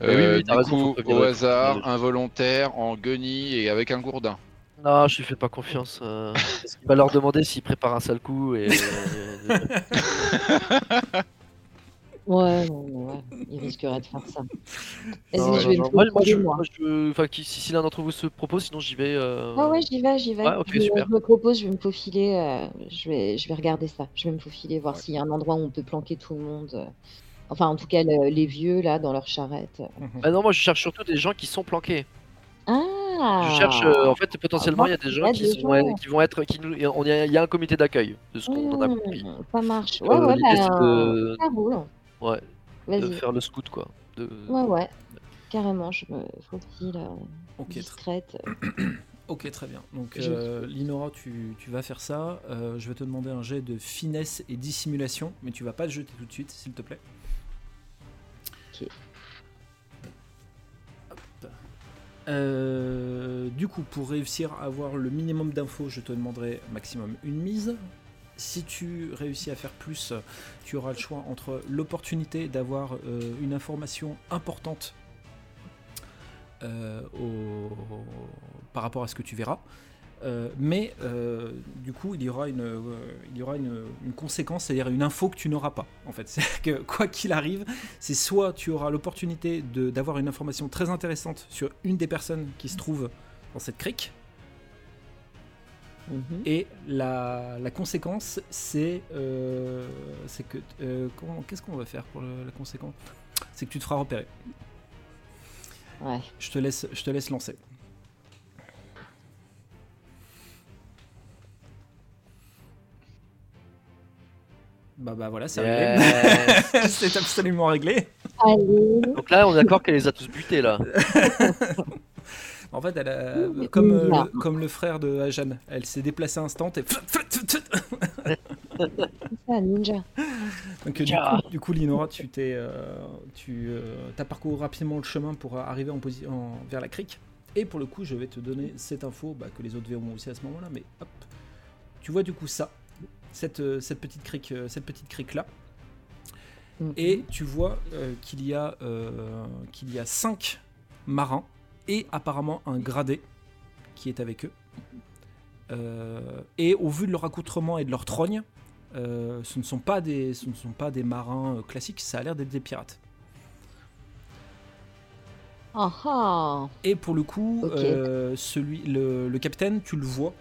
[SPEAKER 2] Oui,
[SPEAKER 3] euh,
[SPEAKER 2] oui,
[SPEAKER 3] du
[SPEAKER 2] raison,
[SPEAKER 3] coup,
[SPEAKER 2] prévenir
[SPEAKER 3] au hasard, involontaire, en guenille et avec un gourdin.
[SPEAKER 2] Non, je lui fais pas confiance. euh, parce qu'il va leur demander s'il prépare un sale coup et.
[SPEAKER 4] Ouais, non, non, ouais, il risquerait de faire ça. Vas-y,
[SPEAKER 2] Non,
[SPEAKER 4] je vais
[SPEAKER 2] non. Moi, moi, je,
[SPEAKER 4] faufiler, moi.
[SPEAKER 2] moi, je- enfin, qui- si, si l'un d'entre vous se propose, sinon j'y vais. euh,
[SPEAKER 4] Ouais, ouais, j'y vais, j'y vais.
[SPEAKER 2] Ouais, ok,
[SPEAKER 4] je, me-
[SPEAKER 2] super.
[SPEAKER 4] je me propose, je vais me faufiler. euh, je, vais, je vais regarder ça. Je vais me faufiler, voir
[SPEAKER 5] Ouais.
[SPEAKER 4] s'il y a un endroit où on peut planquer tout le monde. Enfin, en tout cas, le- les vieux, là, dans leur charrette.
[SPEAKER 2] Ah non, moi je cherche surtout des gens qui sont planqués.
[SPEAKER 4] Ah
[SPEAKER 2] Je cherche, euh, en fait, potentiellement, il y a des gens
[SPEAKER 4] il y a
[SPEAKER 2] qui,
[SPEAKER 4] des
[SPEAKER 2] sont,
[SPEAKER 4] gens.
[SPEAKER 2] qui vont être. Qui nous, on y a- il y a un comité d'accueil, de ce qu'on en a compris.
[SPEAKER 4] Hmm, Ça marche. Ouais,
[SPEAKER 2] Euh,
[SPEAKER 4] ouais, bah,
[SPEAKER 2] de-
[SPEAKER 4] ça roule.
[SPEAKER 2] Ouais, de faire le scout, quoi. De...
[SPEAKER 4] Ouais, ouais. Carrément, je me faufile euh,
[SPEAKER 1] Ok, tr-
[SPEAKER 4] discrète.
[SPEAKER 1] ok, très bien. Donc, euh, Linora, tu, tu vas faire ça. Euh, je vais te demander un jet de finesse et dissimulation, mais tu vas pas le jeter tout de suite, s'il te plaît. Euh, du coup, pour réussir à avoir le minimum d'infos, je te demanderai maximum une mise. Si tu réussis à faire plus, tu auras le choix entre l'opportunité d'avoir euh, une information importante euh, par rapport à ce que tu verras. Euh, mais euh, du coup, il y aura une, euh, il y aura une, une conséquence, c'est-à-dire une info que tu n'auras pas. En fait, c'est que quoi qu'il arrive, c'est soit tu auras l'opportunité de- d'avoir une information très intéressante sur une des personnes qui se trouve dans cette crique,
[SPEAKER 4] Mhm.
[SPEAKER 1] et la, la conséquence, c'est c'est que comment- qu'est-ce qu'on va faire pour le- la conséquence? C'est que tu te feras repérer.
[SPEAKER 4] Ouais.
[SPEAKER 1] Je te laisse, je te laisse lancer. Bah bah voilà, c'est réglé. C'est absolument réglé.
[SPEAKER 4] Allez.
[SPEAKER 2] Donc là, on est d'accord qu'elle les a tous butés, là.
[SPEAKER 1] En fait, elle a, comme, euh, le, comme le frère de Ajan, elle s'est déplacée instant et
[SPEAKER 4] ça, ninja.
[SPEAKER 1] Donc euh, du, coup, du coup, Linora, tu t'es, euh, tu as parcouru rapidement le chemin pour arriver en en- vers la crique. Et pour le coup, je vais te donner cette info bah, que les autres verront aussi à ce moment-là. Mais hop, tu vois du coup ça, cette, euh, cette petite crique, euh, cette petite crique là.
[SPEAKER 4] Mhm.
[SPEAKER 1] Et tu vois euh, qu'il y a qu'il y a cinq marins et apparemment un gradé qui est avec eux. Et au vu de leur accoutrement et de leur trogne, ce ne sont pas des, ce ne sont pas des marins classiques, ça a l'air d'être des pirates.
[SPEAKER 4] Ah ah
[SPEAKER 1] Et pour le coup, euh, celui, le, le capitaine, tu le vois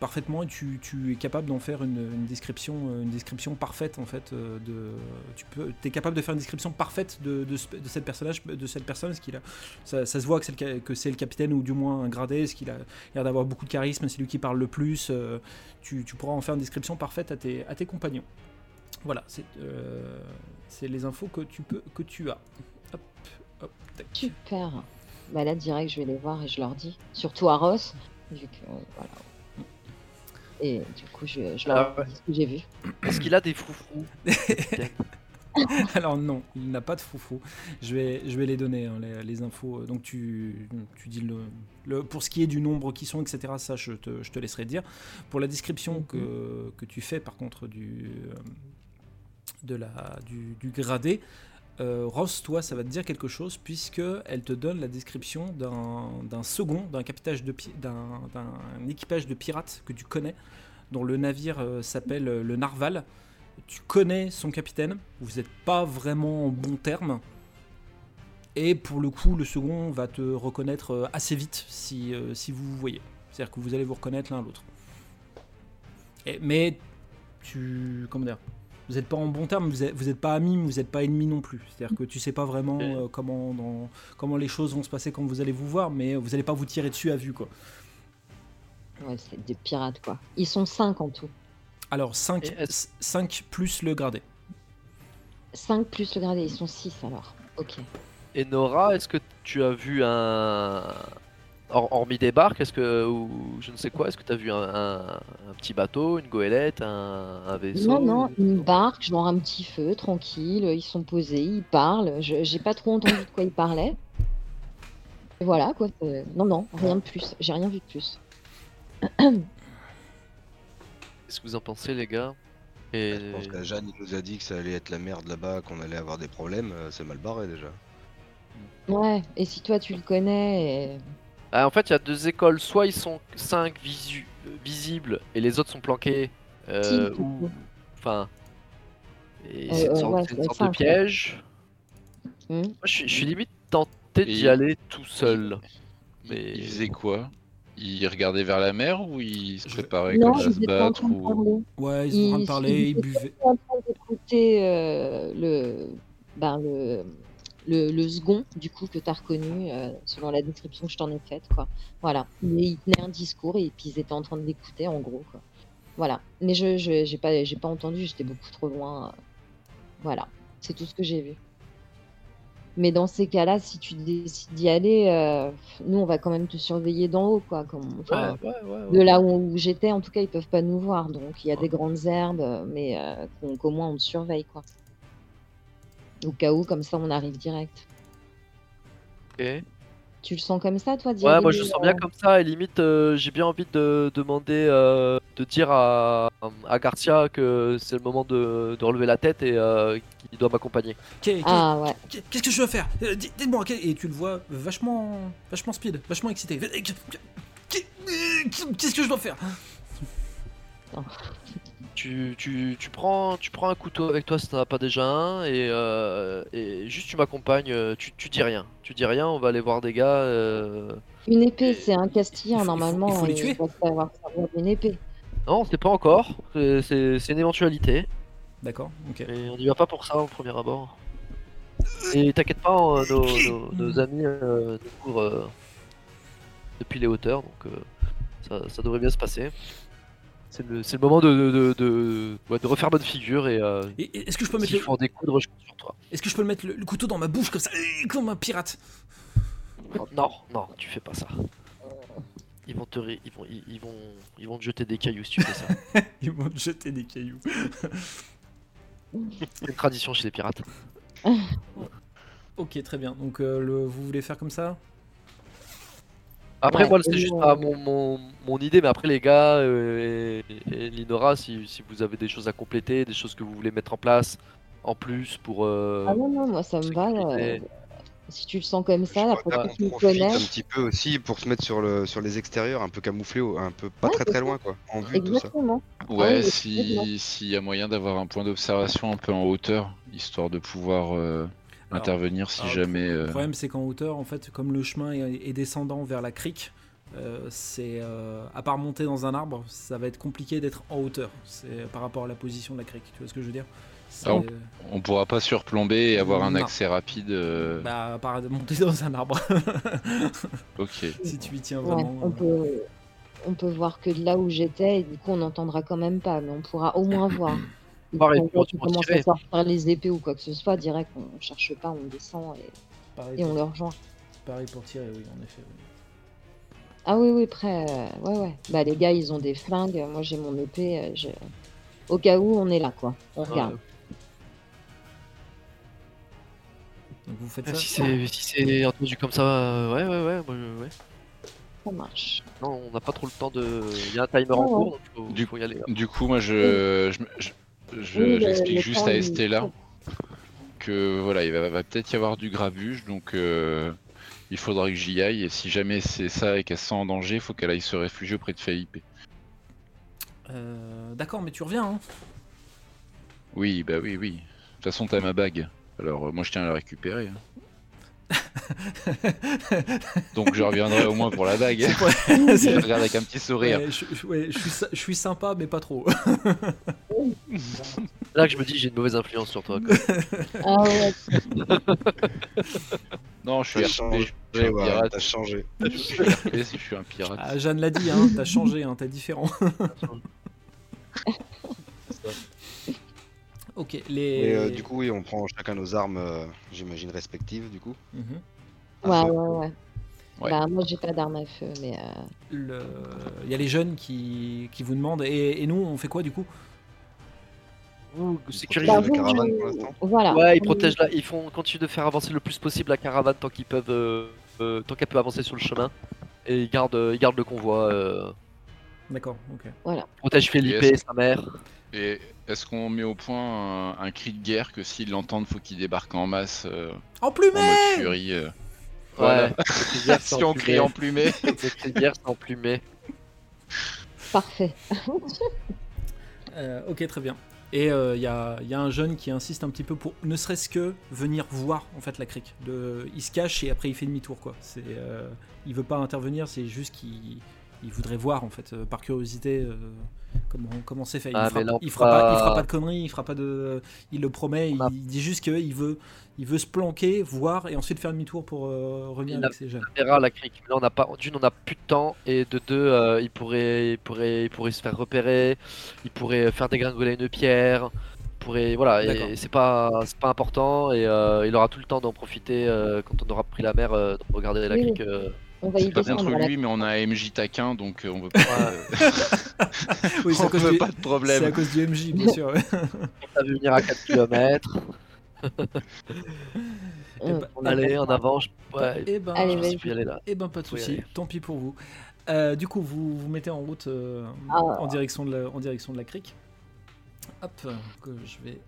[SPEAKER 1] parfaitement et tu, es capable d'en faire une, description, euh, une description parfaite en fait. euh, De, tu es capable de faire une description parfaite de, de, ce- de cette personnage, de cette personne, ce qu'il a. Ça, se voit que c'est le, capitaine ou du moins un gradé, ce qu'il a l'air d'avoir beaucoup de charisme, c'est lui qui parle le plus. euh, tu, pourras en faire une description parfaite à tes, compagnons. Voilà, c'est c'est les infos que tu peux, que tu as. Hop, hop, tac.
[SPEAKER 4] Super. Bah là, direct, je vais les voir et je leur dis. Surtout à Ross, vu que euh, voilà. Et du coup, je, je leur
[SPEAKER 2] Ah ouais.
[SPEAKER 4] dis ce que j'ai vu.
[SPEAKER 2] Est-ce qu'il a des froufrous
[SPEAKER 1] Alors non, il n'a pas de foufou. Je vais, je vais les donner, hein, les, les infos. Donc tu, tu dis le, le- Pour ce qui est du nombre qui sont, etc., ça je te, je te laisserai dire. Pour la description
[SPEAKER 4] Mhm.
[SPEAKER 1] que, que tu fais par contre du, euh, de la, du, du gradé, euh, Ross, toi, ça va te dire quelque chose puisque elle te donne la description d'un second, d'un équipage de pirates que tu connais, dont le navire euh, s'appelle euh, le Narval. Tu connais son capitaine, vous n'êtes pas vraiment en bon terme. Et pour le coup, le second va te reconnaître assez vite si, vous vous voyez. C'est-à-dire que vous allez vous reconnaître l'un l'autre. Mais tu. Comment dire? Vous n'êtes pas en bon terme, vous n'êtes pas amis, mais vous n'êtes pas ennemis non plus. C'est-à-dire que tu sais pas vraiment euh, comment, dans- comment les choses vont se passer quand vous allez vous voir, mais vous n'allez pas vous tirer dessus à vue. quoi.
[SPEAKER 4] Ouais, c'est des pirates, quoi. Ils sont cinq en tout.
[SPEAKER 1] Alors 5,
[SPEAKER 2] Et est-ce-
[SPEAKER 1] 5 plus le gradé.
[SPEAKER 4] 5 plus le gradé, ils sont 6 alors. Ok.
[SPEAKER 2] Et Nora, est-ce que tu as vu un. Hor- Hormis des barques, est-ce que. ou je ne sais quoi, est-ce que tu as vu un, un- un petit bateau, une goélette, un, un vaisseau
[SPEAKER 4] Non, non, une barque, genre un petit feu, tranquille, ils sont posés, ils parlent. Je J'ai pas trop entendu de quoi ils parlaient. Et voilà, quoi. c'est- Non, non, rien de plus. J'ai rien vu de plus.
[SPEAKER 2] Qu'est-ce que vous en pensez, les gars? Et...
[SPEAKER 5] Je pense que Jeanne il nous a dit que ça allait être la merde là-bas, qu'on allait avoir des problèmes, euh, c'est mal barré déjà.
[SPEAKER 4] Ouais, et si toi tu le connais, et-
[SPEAKER 2] en fait, il y a deux écoles. Soit ils sont 5 visibles et les autres sont planqués. euh, ou. Enfin.
[SPEAKER 4] Euh,
[SPEAKER 2] c'est une
[SPEAKER 4] euh,
[SPEAKER 2] sorte,
[SPEAKER 4] ouais,
[SPEAKER 2] c'est une
[SPEAKER 4] c'est
[SPEAKER 2] sorte
[SPEAKER 4] cinq,
[SPEAKER 2] de piège.
[SPEAKER 4] Hmm.
[SPEAKER 2] Moi, je suis, je suis limite tenté d'y aller tout seul. Mais-
[SPEAKER 3] Il faisait quoi? Il regardait vers la mer ou il se
[SPEAKER 4] non,
[SPEAKER 3] comme à
[SPEAKER 4] ils
[SPEAKER 3] se
[SPEAKER 4] étaient
[SPEAKER 3] battre ou...
[SPEAKER 1] Ouais, ils sont en train de
[SPEAKER 4] Ils-
[SPEAKER 1] parler,
[SPEAKER 4] ils
[SPEAKER 1] ils
[SPEAKER 4] étaient
[SPEAKER 1] buvaient.
[SPEAKER 4] en train d'écouter euh, le, ben, le, le, le second, du coup, que tu as reconnu, euh, selon la description que je t'en ai faite. Quoi. Voilà. Mais ils tenaient un discours et puis ils étaient en train de l'écouter, en gros. Quoi. Voilà. Mais je je- j'ai pas, j'ai pas entendu, j'étais beaucoup trop loin. Voilà. C'est tout ce que j'ai vu. Mais dans ces cas-là, si tu décides d'y aller, euh, nous, on va quand même te surveiller d'en haut, quoi. Comme,
[SPEAKER 2] Ouais,
[SPEAKER 4] enfin,
[SPEAKER 2] ouais, ouais, ouais.
[SPEAKER 4] de là où, où j'étais, en tout cas, ils peuvent pas nous voir. Donc, il y a des grandes herbes, mais euh, qu'au moins on te surveille, quoi. Au cas où, comme ça, on arrive direct.
[SPEAKER 2] Ok.
[SPEAKER 4] Tu le sens comme ça, toi,
[SPEAKER 2] Ouais, moi je le sens bien
[SPEAKER 4] euh,
[SPEAKER 2] comme ça, et limite euh, j'ai bien envie de demander, euh, de dire à, à Garcia que c'est le moment de, de relever la tête et euh, qu'il doit m'accompagner.
[SPEAKER 1] Qu'est- qu'est-
[SPEAKER 4] Ah ouais.
[SPEAKER 1] Qu'est-ce que je dois faire? Euh, dites- Dites-moi. Et tu le vois vachement, vachement speed, vachement excité. Qu'est- Qu'est-ce que je dois faire?
[SPEAKER 2] Tu, tu, tu, prends, tu prends un couteau avec toi si t'en as pas déjà un, et, euh, et juste tu m'accompagnes, euh, tu, tu dis rien. Tu dis rien, on va aller voir des gars. euh,
[SPEAKER 4] Une épée, c'est un castillan,
[SPEAKER 1] Il faut- il faut-
[SPEAKER 4] normalement.
[SPEAKER 1] il faut les
[SPEAKER 4] euh,
[SPEAKER 1] tuer.
[SPEAKER 4] servir d'une épée.
[SPEAKER 2] Non, c'est pas encore, c'est- une éventualité,
[SPEAKER 1] D'accord. Ok.
[SPEAKER 2] mais on y va pas pour ça au premier abord. Et t'inquiète pas, euh, nos, nos- nos amis euh, nous euh, depuis les hauteurs, donc euh, ça, ça devrait bien se passer. C'est le, c'est le moment de, de, de, refaire bonne figure et euh,
[SPEAKER 1] Et- Est-ce que je peux mettre le,
[SPEAKER 2] découdre, je sur toi.
[SPEAKER 1] est-ce que je peux le mettre le, le couteau dans ma bouche comme ça, euh, comme un pirate?
[SPEAKER 2] Non, non, tu fais pas ça. Ils vont te, ré- ils vont, ils, ils vont, ils vont te jeter des cailloux si tu fais ça.
[SPEAKER 1] Ils vont te jeter des cailloux.
[SPEAKER 2] C'est une tradition chez les pirates.
[SPEAKER 1] Ok, très bien. Donc euh, le, vous voulez faire comme ça?
[SPEAKER 2] Après,
[SPEAKER 4] Ouais,
[SPEAKER 2] c'était juste
[SPEAKER 4] on-
[SPEAKER 2] mon, mon, mon idée, mais après, les gars euh, et, et Linora, si, si vous avez des choses à compléter, des choses que vous voulez mettre en place en plus pour. euh,
[SPEAKER 4] Ah non, non, moi, ça me va. euh, si tu le sens comme ça,
[SPEAKER 5] qu'on
[SPEAKER 4] que tu me
[SPEAKER 5] profite
[SPEAKER 4] connais.
[SPEAKER 5] un petit peu aussi pour se mettre sur, le, sur les extérieurs, un peu camouflé, un peu pas
[SPEAKER 4] Ouais,
[SPEAKER 5] très
[SPEAKER 4] c'est
[SPEAKER 5] très loin quoi, en vue tout ça.
[SPEAKER 3] Ouais,
[SPEAKER 4] oui,
[SPEAKER 3] si s'il y a moyen d'avoir un point d'observation un peu en hauteur, histoire de pouvoir euh,
[SPEAKER 1] Alors,
[SPEAKER 3] intervenir si
[SPEAKER 1] alors,
[SPEAKER 3] jamais.
[SPEAKER 1] Le
[SPEAKER 3] euh,
[SPEAKER 1] problème, c'est qu'en hauteur, en fait, comme le chemin est, est descendant vers la crique, euh, c'est euh, à part monter dans un arbre, ça va être compliqué d'être en hauteur. C'est par rapport à la position de la crique. Tu vois ce que je veux dire?
[SPEAKER 3] Ah, On pourra pas surplomber et avoir un
[SPEAKER 1] Non.
[SPEAKER 3] accès rapide. euh,
[SPEAKER 1] Bah, à part de monter dans un arbre.
[SPEAKER 3] Ok.
[SPEAKER 1] si tu y tiens
[SPEAKER 4] Ouais,
[SPEAKER 1] vraiment.
[SPEAKER 4] on peut, on peut voir que de là où j'étais, et du coup on n'entendra quand même pas, mais on pourra au moins voir.
[SPEAKER 2] Autrement
[SPEAKER 4] commences
[SPEAKER 2] tirer.
[SPEAKER 4] à sortir les épées ou quoi que ce soit, direct, on cherche pas, on descend et,
[SPEAKER 1] Pareil,
[SPEAKER 4] et on le rejoint.
[SPEAKER 1] pareil pour tirer, oui, en effet. oui.
[SPEAKER 4] Ah oui, oui, après, euh, ouais, ouais. Bah les gars, ils ont des flingues, moi j'ai mon épée, euh, je- au cas où on est là, quoi. On regarde.
[SPEAKER 1] Donc vous faites
[SPEAKER 2] Ouais,
[SPEAKER 1] ça
[SPEAKER 2] Si c'est si entendu comme ça, euh, ouais, ouais, ouais, ouais.
[SPEAKER 4] Ça marche.
[SPEAKER 2] Non, on n'a pas trop le temps de. Il y a un timer en
[SPEAKER 4] Ouais,
[SPEAKER 2] cours, donc faut,
[SPEAKER 3] Du-
[SPEAKER 2] faut y aller. là.
[SPEAKER 3] Du coup, moi, je, je, j'explique juste à Estella que voilà, il va, va peut-être y avoir du grabuge, donc euh, il faudra que j'y aille. Et si jamais c'est ça et qu'elle se sent en danger, il faut qu'elle aille se réfugier auprès de Felipe.
[SPEAKER 1] Euh, D'accord, mais tu reviens, hein
[SPEAKER 3] Oui, bah oui, oui. De toute façon, t'as ma bague. Alors, euh, moi, je tiens à la récupérer. hein. Donc, je reviendrai au moins pour la bague.
[SPEAKER 1] Pas-
[SPEAKER 3] Je regarde avec un petit sourire.
[SPEAKER 1] Ouais, je, je- ouais, je suis, sy- je suis sympa, mais pas trop.
[SPEAKER 2] C'est là que je me dis j'ai une mauvaise influence sur toi. quoi.
[SPEAKER 4] Ah ouais,
[SPEAKER 3] Non, je suis
[SPEAKER 5] T'as
[SPEAKER 3] je suis un
[SPEAKER 5] ouais,
[SPEAKER 3] pirate.
[SPEAKER 5] t'as changé.
[SPEAKER 3] Je suis RP, je suis un pirate.
[SPEAKER 1] Ah, Jeanne l'a dit, hein, t'as changé, hein, t'es différent. ok, les.
[SPEAKER 5] Et euh, du coup, oui, on prend chacun nos armes, euh, j'imagine, respectives, du coup.
[SPEAKER 1] Mhm.
[SPEAKER 5] À
[SPEAKER 4] ouais,
[SPEAKER 5] feu.
[SPEAKER 4] ouais, ouais.
[SPEAKER 3] Ouais.
[SPEAKER 4] Bah moi j'ai pas d'arme à feu, mais euh,
[SPEAKER 1] Le- Il y a les jeunes qui, qui vous demandent. Et, et nous, on fait quoi du coup?
[SPEAKER 2] Ouh,
[SPEAKER 5] Protège
[SPEAKER 2] sécurise.
[SPEAKER 4] Bah,
[SPEAKER 5] la
[SPEAKER 4] vous,
[SPEAKER 5] caravane
[SPEAKER 4] vous-
[SPEAKER 5] pour l'instant.
[SPEAKER 4] voilà.
[SPEAKER 2] Ouais, ils
[SPEAKER 4] Vous-
[SPEAKER 2] protègent là, ils font continuent de faire avancer le plus possible la caravane tant qu'ils peuvent, euh, euh, tant qu'elle peut avancer sur le chemin. Et ils gardent, ils gardent le convoi. Euh,
[SPEAKER 1] D'accord, ok.
[SPEAKER 2] protège Felipe,
[SPEAKER 3] Yes.
[SPEAKER 2] sa mère.
[SPEAKER 3] Et est-ce qu'on met au point un, un cri de guerre que s'ils l'entendent, faut qu'ils débarquent en masse euh,
[SPEAKER 1] En
[SPEAKER 3] en
[SPEAKER 1] plumé
[SPEAKER 3] mode furie euh. Voilà.
[SPEAKER 2] Ouais.
[SPEAKER 3] Si on crie en plumé.
[SPEAKER 2] Le cri de guerre, c'est emplumé.
[SPEAKER 4] Parfait.
[SPEAKER 1] Euh, ok, très bien. Et il y, a, y a un jeune qui insiste un petit peu pour ne serait-ce que venir voir en fait la crique. De, il se cache et après il fait demi-tour quoi. C'est, euh, il veut pas intervenir, c'est juste qu'il il voudrait voir en fait euh, par curiosité euh, comment comment c'est fait. Il,
[SPEAKER 2] Ah,
[SPEAKER 1] fera, il, pas, il
[SPEAKER 2] pas-
[SPEAKER 1] fera pas de conneries, il fera pas de, il le promet, il,
[SPEAKER 2] On a-
[SPEAKER 1] il dit juste qu'il veut il veut se planquer, voir et ensuite faire demi-tour pour euh, revenir
[SPEAKER 2] Il
[SPEAKER 1] avec ses jeunes.
[SPEAKER 2] verra la crique. Là, on n'a pas, d'une, on n'a plus de temps, et de deux, euh, il pourrait, il pourrait, il pourrait se faire repérer, il pourrait faire dégringoler une pierre, il pourrait, voilà, et c'est pas, c'est pas important, et euh, il aura tout le temps d'en profiter euh, quand on aura pris la mer, euh, de regarder la
[SPEAKER 4] Oui,
[SPEAKER 2] crique. euh.
[SPEAKER 4] On va y
[SPEAKER 3] C'est pas contre lui, mais on a un MJ taquin, donc on veut pas,
[SPEAKER 1] Oui, c'est à
[SPEAKER 3] on
[SPEAKER 1] cause
[SPEAKER 3] veut
[SPEAKER 1] du,
[SPEAKER 3] pas de
[SPEAKER 1] c'est à
[SPEAKER 3] problème.
[SPEAKER 1] cause du MJ bien sûr.
[SPEAKER 2] On a vu venir à 4 km,
[SPEAKER 4] Hum,
[SPEAKER 1] bah,
[SPEAKER 4] on a
[SPEAKER 2] allez,
[SPEAKER 4] pas
[SPEAKER 2] en
[SPEAKER 4] le temps.
[SPEAKER 2] avant, je, ouais,
[SPEAKER 1] Eh ben,
[SPEAKER 4] Allez,
[SPEAKER 2] je y aller là.
[SPEAKER 1] Eh ben pas de souci, tant pis pour vous. Euh, du coup, vous vous mettez en route euh,
[SPEAKER 4] Ah.
[SPEAKER 1] en direction de la, en direction de la crique. Hop, que je vais.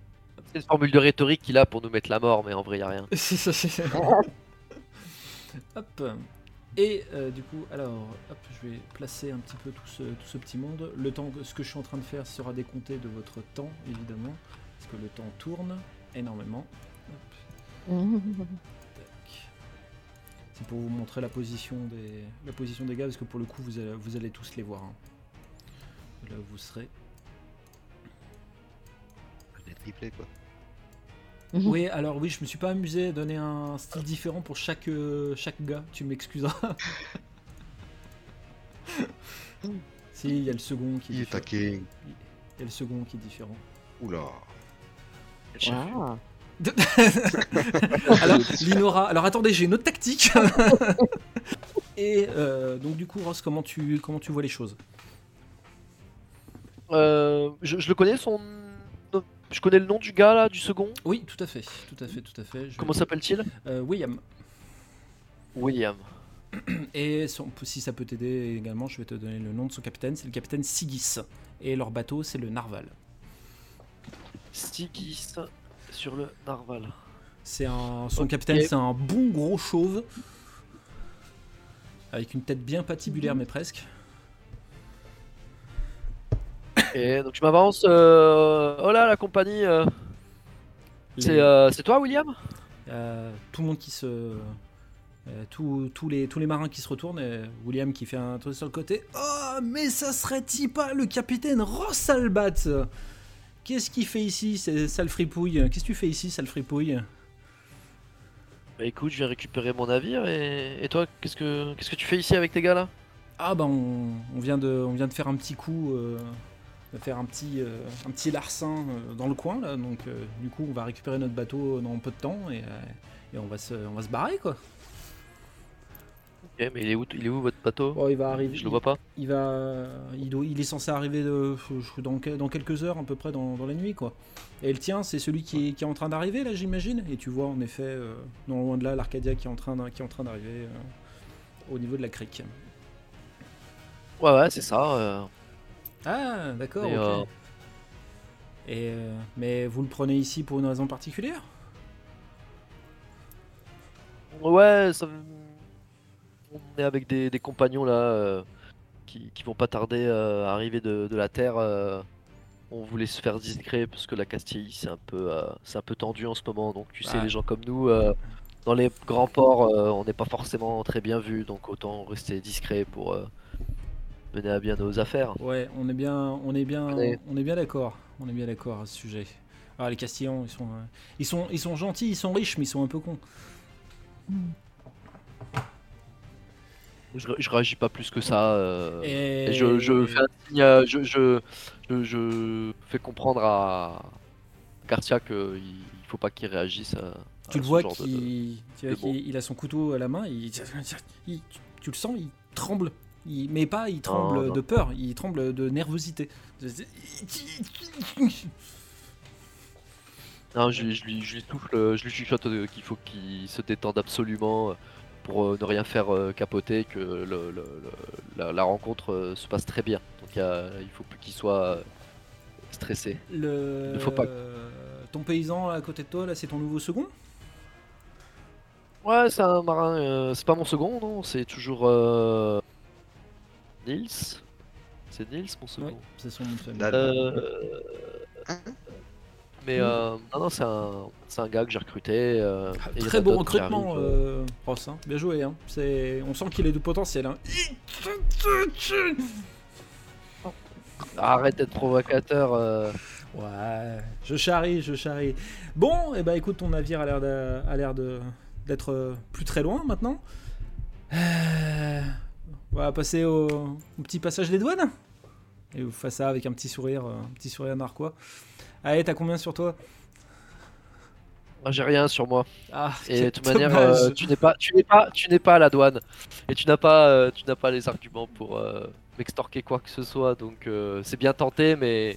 [SPEAKER 2] C'est une formule de rhétorique qu'il a pour nous mettre la mort, mais en vrai, y a rien.
[SPEAKER 1] C'est ça, c'est ça. Hop. Et euh, du coup, alors, hop, je vais placer un petit peu tout ce, tout ce petit monde. Le temps, ce que je suis en train de faire sera décompté de votre temps, évidemment, parce que le temps tourne énormément. C'est pour vous montrer la position des, la position des gars, parce que pour le coup, vous allez, vous allez tous les voir. hein. Là, vous serez.
[SPEAKER 5] Des triplés, quoi.
[SPEAKER 4] Mhm.
[SPEAKER 1] Oui, alors oui, je me suis pas amusé à donner un style différent pour chaque, euh, chaque gars, tu m'excuseras. si, il y a le second qui est
[SPEAKER 5] Il est
[SPEAKER 1] différent.
[SPEAKER 5] taqué.
[SPEAKER 1] Il y a le second qui est différent.
[SPEAKER 5] Oula.
[SPEAKER 4] Ah.
[SPEAKER 1] alors, Linora, alors attendez, j'ai une autre tactique. Et euh, donc du coup, Ross, comment tu, comment tu vois les choses?
[SPEAKER 2] Euh, je, je le connais son. Je connais le nom du gars là, du second?
[SPEAKER 1] Oui, tout à fait, tout à fait, tout à fait. je-
[SPEAKER 2] Comment s'appelle-t-il?
[SPEAKER 1] Euh, William.
[SPEAKER 2] William.
[SPEAKER 1] Et son- si ça peut t'aider également, je vais te donner le nom de son capitaine. C'est le capitaine Sigis. Et leur bateau, c'est le Narval.
[SPEAKER 2] Stigis sur le narval.
[SPEAKER 1] C'est un, son capitaine, c'est un bon gros chauve. Avec une tête bien patibulaire, mais presque.
[SPEAKER 2] Et donc je m'avance. euh, Oh là, la compagnie. euh,
[SPEAKER 1] Les-
[SPEAKER 2] C'est euh, c'est toi, William?
[SPEAKER 1] A tout le monde qui se. euh, tous- tous, les, tous les marins qui se retournent, et William qui fait un truc sur le côté. Oh, mais ça serait-il pas le capitaine Ross Albat Qu'est-ce qu'il fait ici, sale fripouille? Qu'est-ce que tu fais ici, sale fripouille?
[SPEAKER 2] Bah écoute, je viens récupérer mon navire et, et toi, qu'est-ce que qu'est-ce que tu fais ici avec tes gars là?
[SPEAKER 1] Ah bah on, on vient de, on vient de faire un petit coup, euh, de faire un petit, euh, un petit larcin euh, dans le coin là, donc euh, du coup on va récupérer notre bateau dans peu de temps et, et on va se, on va se barrer quoi.
[SPEAKER 2] Mais il est où, il est où votre bateau?
[SPEAKER 1] Bon, il va arriver.
[SPEAKER 2] Je le vois pas.
[SPEAKER 1] Il va, il, doit- il est censé arriver de- dans, que- dans quelques heures à peu près dans, dans la nuit quoi. Et le tien c'est celui qui est, qui est en train d'arriver là j'imagine? Et tu vois en effet euh, non loin de là l'Arcadia qui est en train, d'un- qui est en train d'arriver euh, au niveau de la crique.
[SPEAKER 2] Ouais, ouais, c'est ça. euh.
[SPEAKER 1] Ah d'accord.
[SPEAKER 2] Et,
[SPEAKER 1] mais vous le prenez ici pour une raison particulière?
[SPEAKER 2] Ouais, ça... on est avec des, des compagnons là euh, qui, qui vont pas tarder euh, à arriver de, de la Terre. euh. On voulait se faire discret parce que la Castille c'est un peu euh, c'est un peu tendu en ce moment. Donc tu sais,
[SPEAKER 1] Ouais.
[SPEAKER 2] les gens comme nous euh, dans les grands ports, euh, on n'est pas forcément très bien vus. Donc autant rester discret pour euh, mener à bien nos affaires.
[SPEAKER 1] Ouais, on est bien, on est bien, on est bien d'accord. On est bien d'accord à ce sujet. Alors les Castillans, ils sont, euh, ils sont, ils sont gentils, ils sont riches, mais ils sont un peu cons.
[SPEAKER 2] Je, je réagis pas plus que ça. euh.
[SPEAKER 1] Et,
[SPEAKER 2] Et je, je fais un signe, euh, je, je, je, je fais comprendre à Garcia qu'il il faut pas qu'il réagisse à, à
[SPEAKER 1] tu le vois
[SPEAKER 2] de-
[SPEAKER 1] qu'il,
[SPEAKER 2] bon.
[SPEAKER 1] a son couteau à la main. Il, il- tu, le sens, il tremble. Il, mais pas, il tremble
[SPEAKER 2] non.
[SPEAKER 1] de peur, il tremble de nervosité.
[SPEAKER 2] Non, je, lui- je lui, je lui souffle, je lui chuchote euh, qu'il faut qu'il se détende absolument euh, pour euh, ne rien faire euh, capoter, que le, le- le- la, la rencontre euh, se passe très bien. Donc il faut plus qu'il soit euh, stressé.
[SPEAKER 1] Le,
[SPEAKER 2] Il faut pas.
[SPEAKER 1] Ton paysan à côté de toi, là, c'est ton nouveau second?
[SPEAKER 2] Ouais, c'est un marin, euh, c'est pas mon second, non, c'est toujours euh, Nils. C'est Nils mon second.
[SPEAKER 1] Oui, c'est son nom de famille.
[SPEAKER 2] Euh, Mais euh, non, non, c'est un, c'est un gars que j'ai recruté. euh, et il y en a
[SPEAKER 1] Très beau
[SPEAKER 2] d'autres qui
[SPEAKER 1] recrutement,
[SPEAKER 2] arrivent, euh.
[SPEAKER 1] euh, Ross. hein. Bien joué. Hein. C'est... On sent qu'il est de potentiel. Hein.
[SPEAKER 2] Arrête d'être provocateur. euh.
[SPEAKER 1] Ouais, je charrie, je charrie. Bon, et bah écoute, ton navire a l'air, de, a l'air de, d'être euh, plus très loin maintenant. Euh, on va passer au, au petit passage des douanes. Et vous faites ça avec un petit sourire, euh, un petit sourire narquois. Allez, t'as combien sur toi?
[SPEAKER 2] Moi, J'ai rien sur moi.
[SPEAKER 1] Ah,
[SPEAKER 2] Et de toute manière, euh, tu n'es pas, tu n'es pas, tu n'es pas à la douane. Et tu n'as pas, euh, tu n'as pas les arguments pour euh, m'extorquer quoi que ce soit. Donc c'est bien tenté, mais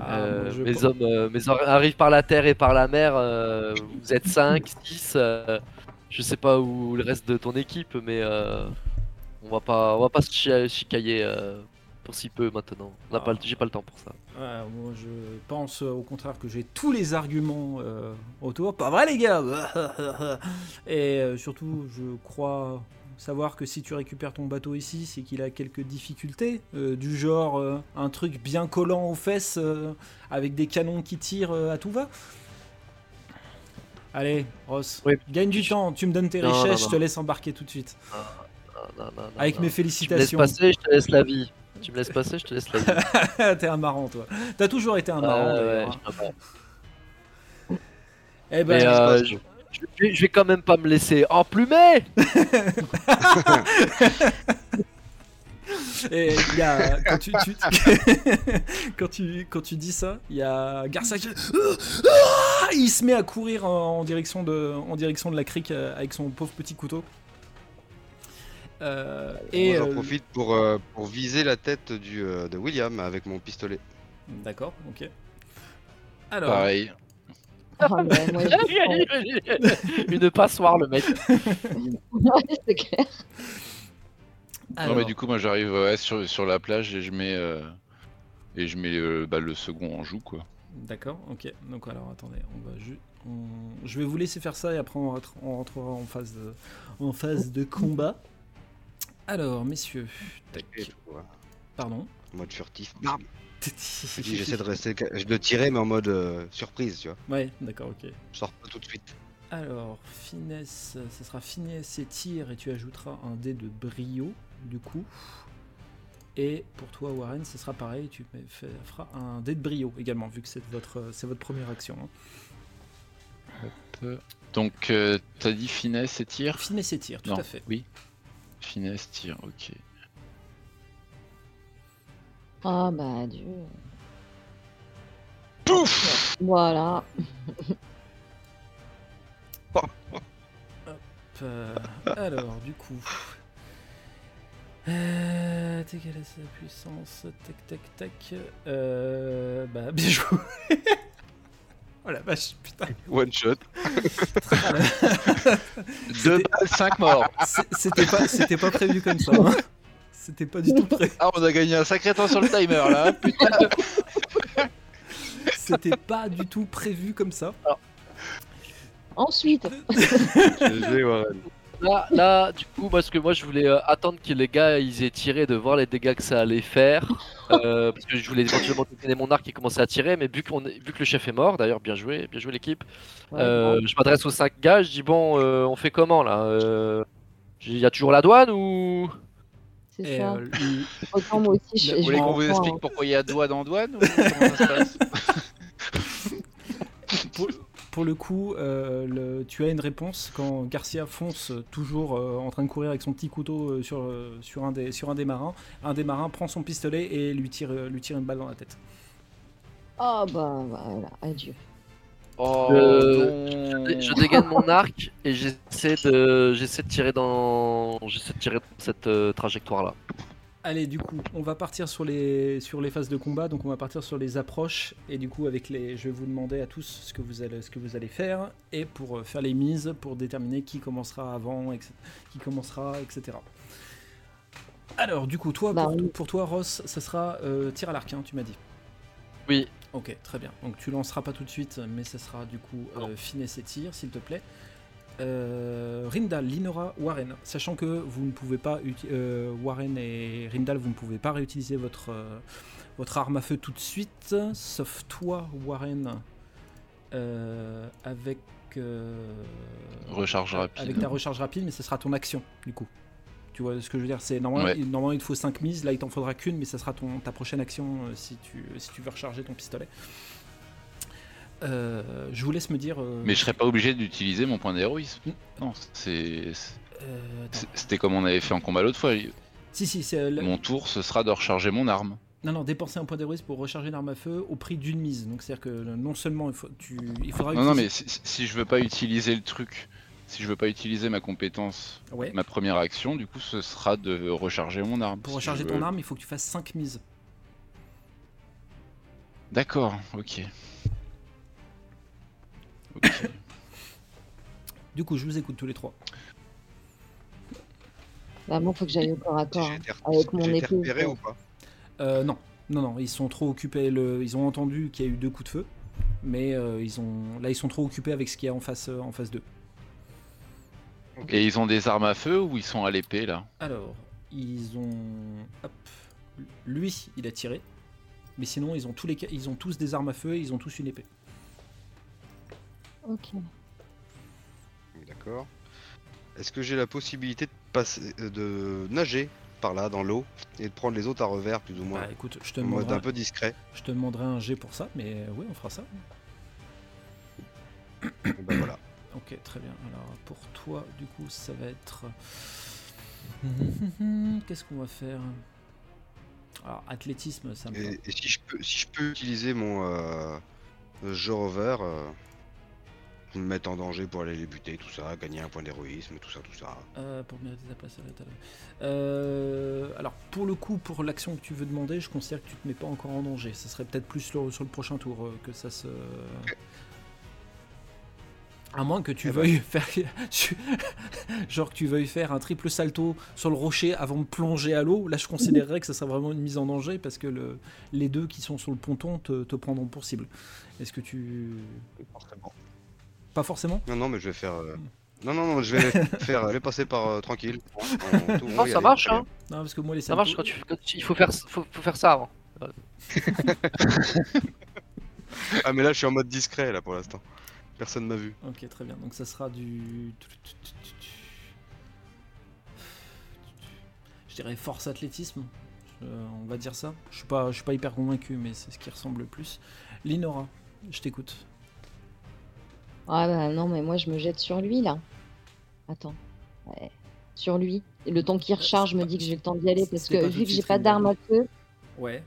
[SPEAKER 1] Ah,
[SPEAKER 2] euh, mes
[SPEAKER 1] pense-
[SPEAKER 2] hommes, euh, mes hommes arrivent par la terre et par la mer. euh, vous êtes 5, 6 Je sais pas où le reste de ton équipe, mais on va pas, on va pas se chi- chicailler pour si peu maintenant. On n'a pas, le- j'ai pas le temps pour ça.
[SPEAKER 1] Ouais, moi je pense euh, au contraire que j'ai tous les arguments euh, autour. Pas vrai les gars? Et euh, surtout, je crois savoir que si tu récupères ton bateau ici, c'est qu'il a quelques difficultés, euh, du genre euh, un truc bien collant aux fesses euh, avec des canons qui tirent euh, à tout va. Allez, Ross,
[SPEAKER 2] Oui.
[SPEAKER 1] gagne du temps, tu me donnes tes
[SPEAKER 2] Non,
[SPEAKER 1] richesses,
[SPEAKER 2] non,
[SPEAKER 1] je
[SPEAKER 2] non.
[SPEAKER 1] te laisse embarquer tout de suite.
[SPEAKER 2] Non, non, non, non,
[SPEAKER 1] Avec
[SPEAKER 2] non.
[SPEAKER 1] mes
[SPEAKER 2] Tu me laisses
[SPEAKER 1] félicitations.
[SPEAKER 2] passer, je te laisse la vie. Tu me laisses passer, je te laisse la vie.
[SPEAKER 1] T'es un marrant, toi. T'as toujours été un
[SPEAKER 2] Ah,
[SPEAKER 1] marrant,
[SPEAKER 2] ouais, sais pas.
[SPEAKER 1] Eh ben,
[SPEAKER 2] euh, je, je vais- je vais quand même pas me laisser emplumer
[SPEAKER 1] Et il y a quand tu, tu- quand tu quand tu dis ça, il y a Garça qui Ah il se met à courir en, en direction de en direction de la crique euh, avec son pauvre petit couteau. Euh, et
[SPEAKER 5] Moi, j'en
[SPEAKER 1] euh,
[SPEAKER 5] profite pour, euh, pour viser la tête du, euh, de William avec mon pistolet.
[SPEAKER 1] d'accord, ok. Alors,
[SPEAKER 3] Pareil.
[SPEAKER 4] Oh, mais moi, je-
[SPEAKER 2] Une passoire, le mec.
[SPEAKER 4] Ouais, c'est clair.
[SPEAKER 3] Non mais du coup moi j'arrive ouais, sur, sur la plage et je mets euh, et je mets euh, bah, le second en joue quoi.
[SPEAKER 1] d'accord, ok. Donc alors attendez, on va ju- on- je vais vous laisser faire ça et après on, rentre- on rentrera en phase de, en phase de combat. Alors messieurs, tac,
[SPEAKER 5] voilà.
[SPEAKER 1] pardon.
[SPEAKER 5] En mode furtif. Bam J'essaie de rester. Je le tirais, mais en mode euh, surprise, tu vois.
[SPEAKER 1] Ouais, d'accord, ok.
[SPEAKER 5] Je sors pas tout de suite.
[SPEAKER 1] Alors, finesse, ce sera finesse et tir et tu ajouteras un dé de brio du coup. Et pour toi Warren, ce sera pareil, tu feras un dé de brio également, vu que c'est votre, c'est votre première action. hein.
[SPEAKER 3] Donc, euh, t'as dit finesse et tir?
[SPEAKER 1] Finesse et tir, tout
[SPEAKER 3] Non,
[SPEAKER 1] à fait.
[SPEAKER 3] Oui. Finesse, tir, ok.
[SPEAKER 4] Ah bah adieu.
[SPEAKER 3] Pouf
[SPEAKER 4] Voilà.
[SPEAKER 1] Euh, alors, du coup. Euh, t'es quelle est sa puissance? Tac, tac, tac. Euh, bah, bien joué. Oh la vache, putain.
[SPEAKER 5] One shot.
[SPEAKER 3] Deux balles, 5 morts.
[SPEAKER 1] C'était pas, c'était pas prévu comme ça. hein. C'était pas du tout prévu.
[SPEAKER 3] Ah, on a gagné un sacré temps sur le timer là. hein, Putain.
[SPEAKER 1] C'était pas du tout prévu comme ça.
[SPEAKER 4] Ensuite,
[SPEAKER 5] GG, Warren.
[SPEAKER 2] Là, là, du coup, parce que moi je voulais euh, attendre que les gars ils aient tiré, de voir les dégâts que ça allait faire. euh, parce que je voulais éventuellement donner mon arc et commencer à tirer, mais vu, qu'on est- vu que le chef est mort, d'ailleurs, bien joué, bien joué l'équipe.
[SPEAKER 4] ouais,
[SPEAKER 2] euh, je m'adresse aux 5 gars, je dis bon, euh, on fait comment là Euh, Il y a toujours la douane ou?
[SPEAKER 4] C'est ça.
[SPEAKER 1] euh,
[SPEAKER 4] Autant moi aussi, je,
[SPEAKER 3] Vous voulez qu'on vous explique pourquoi il y a douane ou comment ça se passe?
[SPEAKER 1] pour, le coup, euh, le- tu as une réponse quand Garcia fonce toujours euh, en train de courir avec son petit couteau euh, sur, euh, sur, un des, sur un des marins. Un des marins prend son pistolet et lui tire, euh, lui tire une balle dans la tête.
[SPEAKER 4] Ah bah voilà, adieu.
[SPEAKER 3] Oh,
[SPEAKER 2] Euh,
[SPEAKER 3] non.
[SPEAKER 2] je, je dégaine mon arc et j'essaie de, j'essaie de tirer dans, j'essaie de tirer dans cette euh, trajectoire là.
[SPEAKER 1] Allez, du coup, on va partir sur les, sur les phases de combat. Donc, on va partir sur les approches. Et du coup, avec les, je vais vous demander à tous ce que vous allez, ce que vous allez faire. Et pour euh, faire les mises, pour déterminer qui commencera avant, etc. Qui commencera, etc. Alors, du coup, toi,
[SPEAKER 4] Bah,
[SPEAKER 1] pour,
[SPEAKER 4] oui.
[SPEAKER 1] pour toi, Ross, ça sera euh, tir à l'arc, hein, tu m'as dit.
[SPEAKER 2] Oui.
[SPEAKER 1] Ok, très bien. Donc, tu lanceras pas tout de suite, mais ça sera du coup euh, finesse et tir, s'il te plaît. Euh, Rindal, Linora, Warren, sachant que vous ne pouvez pas euh, Warren et Rindal, vous ne pouvez pas réutiliser votre euh, votre arme à feu tout de suite, sauf toi, Warren, avec
[SPEAKER 3] Recharge rapide.
[SPEAKER 1] avec ta recharge rapide, mais ce sera ton action du coup. Tu vois ce que je veux dire? C'est normalement,
[SPEAKER 3] Ouais.
[SPEAKER 1] il- normalement il te faut 5 mises, là il t'en faudra qu'une, mais ça sera ton ta prochaine action si tu si tu veux recharger ton pistolet. Euh, je vous laisse me dire. euh,
[SPEAKER 3] Mais je serais pas obligé d'utiliser mon point d'héroïsme.
[SPEAKER 1] Mm.
[SPEAKER 3] Non, c'est.
[SPEAKER 1] euh.
[SPEAKER 3] C'était comme on avait fait en combat l'autre fois.
[SPEAKER 1] Si si c'est le-
[SPEAKER 3] Mon tour, ce sera de recharger mon arme.
[SPEAKER 1] Non, non, dépenser un point d'héroïsme pour recharger une arme à feu au prix d'une mise. Donc, c'est-à-dire que euh, non seulement il, faut, tu, il faudra
[SPEAKER 3] Non, non, mais
[SPEAKER 1] utiliser-
[SPEAKER 3] si, si je veux pas utiliser le truc, si je veux pas utiliser ma compétence,
[SPEAKER 1] Ouais.
[SPEAKER 3] ma première action, du coup, ce sera de recharger mon arme.
[SPEAKER 1] Pour
[SPEAKER 3] Si
[SPEAKER 1] recharger ton arme, il faut que tu fasses 5 mises.
[SPEAKER 3] D'accord, ok.
[SPEAKER 1] Du coup, je vous écoute tous les trois.
[SPEAKER 4] Bah moi, faut que j'aille au corps à corps. Hein. Avec mon épée,
[SPEAKER 5] repéré ou pas?
[SPEAKER 1] Euh, non, non, non, ils sont trop occupés. Le... Ils ont entendu qu'il y a eu deux coups de feu, mais euh, ils ont... là, ils sont trop occupés avec ce qu'il y a en face, euh, en face d'eux.
[SPEAKER 3] Et ils ont des armes à feu ou ils sont à l'épée là?
[SPEAKER 1] Alors, ils ont. Hop. Lui, il a tiré. Mais sinon, ils ont, tous les... ils ont tous des armes à feu et ils ont tous une épée.
[SPEAKER 4] Ok.
[SPEAKER 5] D'accord. Est-ce que j'ai la possibilité de passer, euh, de nager par là dans l'eau et de prendre les autres à revers plus ou moins?
[SPEAKER 1] Bah écoute, je te,
[SPEAKER 5] en mode
[SPEAKER 1] demanderai...
[SPEAKER 5] un peu discret.
[SPEAKER 1] je te demanderai un G pour ça, mais euh, oui, on fera ça.
[SPEAKER 5] Bah voilà.
[SPEAKER 1] Ok, très bien. Alors pour toi, du coup, ça va être. Qu'est-ce qu'on va faire? Alors, athlétisme, ça me.
[SPEAKER 5] Et, et si je peux, si je peux utiliser mon euh, jeu rover, euh, me mettre en danger pour aller les buter, tout ça, gagner un point d'héroïsme, tout ça, tout ça.
[SPEAKER 1] Euh, pour mériter ta place à l'étalage. Euh, alors, pour le coup, pour l'action que tu veux demander, je considère que tu te mets pas encore en danger. Ça serait peut-être plus sur, sur le prochain tour euh, que ça se. À moins que tu
[SPEAKER 5] Eh ben.
[SPEAKER 1] veuilles faire. Genre que tu veuilles faire un triple salto sur le rocher avant de plonger à l'eau. Là, je considérerais que ça serait vraiment une mise en danger parce que le... les deux qui sont sur le ponton te, te prendront pour cible. Est-ce que tu.
[SPEAKER 5] Forcément.
[SPEAKER 1] Pas forcément
[SPEAKER 5] Non, non, mais je vais faire. euh, Non, non, non, je vais faire. Je vais passer par euh, tranquille. On- on
[SPEAKER 2] Non, ça
[SPEAKER 5] aller,
[SPEAKER 2] marche, hein.
[SPEAKER 1] Non, parce que moi, les
[SPEAKER 2] Ça marche quand tu, quand tu- il faut faire, faut, faut faire ça avant.
[SPEAKER 5] Ah, mais là, je suis en mode discret là pour l'instant. Personne m'a vu.
[SPEAKER 1] Ok, très bien. Donc ça sera du. Je dirais force athlétisme. Euh, on va dire ça. Je suis pas, je suis pas hyper convaincu, mais c'est ce qui ressemble le plus. Linora, je t'écoute.
[SPEAKER 4] Ah bah non, mais moi je me jette sur lui là. Attends. Ouais. Sur lui. Et le temps qu'il recharge, je me dis que j'ai le temps d'y aller parce que vu que j'ai pas d'arme à feu,
[SPEAKER 1] Ouais.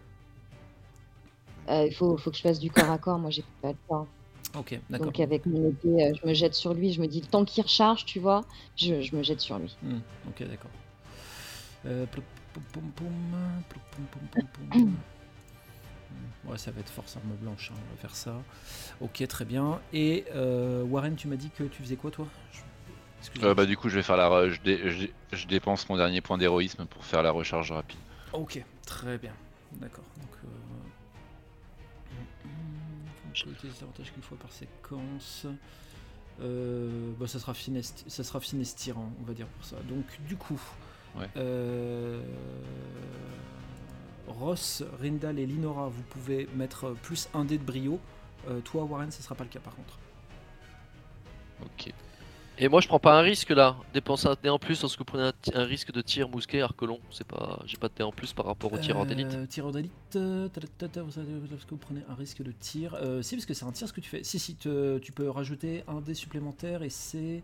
[SPEAKER 4] euh, il faut, faut que je fasse du corps à corps. Moi j'ai pas le temps.
[SPEAKER 1] Ok, d'accord.
[SPEAKER 4] Donc avec mon épée, euh, je me jette sur lui. Je me dis le temps qu'il recharge, tu vois, je, je me jette sur lui.
[SPEAKER 1] Hmm, ok, d'accord. Euh, Ouais, ça va être force arme blanche, hein, on va faire ça. Ok, très bien. Et euh, Warren, tu m'as dit que tu faisais quoi, toi? Je-.
[SPEAKER 3] Euh, bah du coup je vais faire la re- je, dé- je dé- je dépense mon dernier point d'héroïsme pour faire la recharge rapide.
[SPEAKER 1] Ok, très bien. D'accord. Donc, euh... on peut utiliser qu'une fois par séquence. Euh, bah, ça sera finesti- ça sera finestirant, on va dire pour ça. Donc, du coup,
[SPEAKER 3] Ouais.
[SPEAKER 1] euh, Ross, Rindal et Linora, vous pouvez mettre plus un dé de brio. Euh, toi, Warren, ce sera pas le cas par contre.
[SPEAKER 3] Ok.
[SPEAKER 2] Et moi je prends pas un risque là. Dépenser un dé en plus lorsque vous prenez un, risque de tir mousquet arc long. C'est pas. J'ai pas de dé en plus par rapport au tireur d'élite.
[SPEAKER 1] Euh, tireur d'élite, ta- ta- ta- vous prenez un risque de tir Euh, Si, parce que c'est un tir ce que tu fais. Si, si, te- tu peux rajouter un dé supplémentaire et c'est.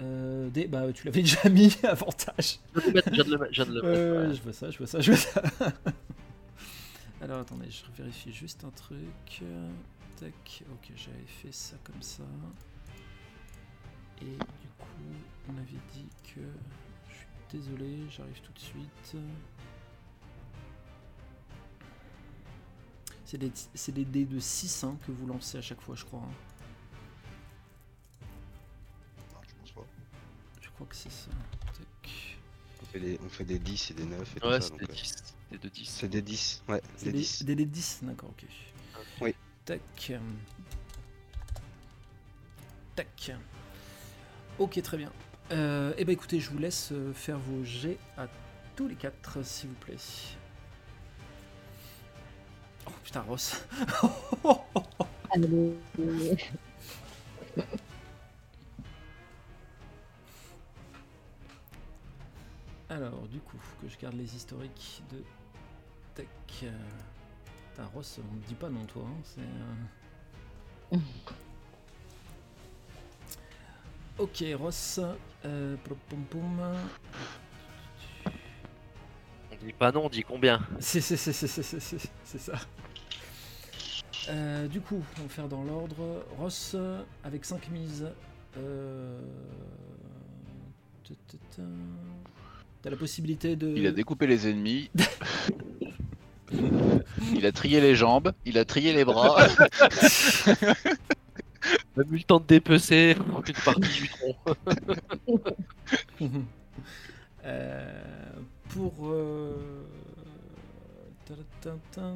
[SPEAKER 1] Euh, des, bah, tu l'avais déjà mis, avantage.
[SPEAKER 2] Je viens de le mettre, je viens de le mettre, je viens de le mettre,
[SPEAKER 1] Euh,
[SPEAKER 2] ouais.
[SPEAKER 1] Je vois ça, je vois ça, je vois ça. Alors attendez, je vérifie juste un truc. Tac, ok, j'avais fait ça comme ça. Et du coup, on avait dit que. Je suis désolé, j'arrive tout de suite. C'est des, c'est des dés de 6 hein, que vous lancez à chaque fois, je crois. hein.
[SPEAKER 5] Non, je pense pas.
[SPEAKER 1] Je crois que c'est ça. Tac.
[SPEAKER 5] On fait des, on fait des 10 et des 9 et tout
[SPEAKER 2] Ouais,
[SPEAKER 5] ça.
[SPEAKER 2] c'est
[SPEAKER 5] donc,
[SPEAKER 2] des
[SPEAKER 5] euh,
[SPEAKER 2] 10. Des de 10.
[SPEAKER 5] C'est des 10. Ouais,
[SPEAKER 1] C'est
[SPEAKER 5] des
[SPEAKER 1] des,
[SPEAKER 5] 10.
[SPEAKER 1] des dés de 10, d'accord, ok.
[SPEAKER 5] Oui.
[SPEAKER 1] Tac. Tac. Ok, très bien. Euh, eh ben écoutez, je vous laisse euh, faire vos jets à tous les quatre, s'il vous plaît. Oh putain, Ross.
[SPEAKER 4] Allez.
[SPEAKER 1] Alors, du coup, que je garde les historiques de. Tac. euh, Putain, Ross, on ne dit pas non, toi. hein, c'est. euh, Ok, Ross. Euh, pom, pom.
[SPEAKER 2] On dit pas non, on dit combien?
[SPEAKER 1] C'est c'est- c'est- c'est- c'est- c'est- c'est- c'est ça. Euh, du coup, on va faire dans l'ordre. Ross avec 5 mises. Euh... ta, ta, ta. T'as la possibilité de.
[SPEAKER 3] Il a découpé les ennemis. il a trié les jambes, il a trié les bras.
[SPEAKER 2] Même eu le temps de dépecer une partie du tronc.
[SPEAKER 1] Euh, pour. Euh... ta, ta, ta, ta.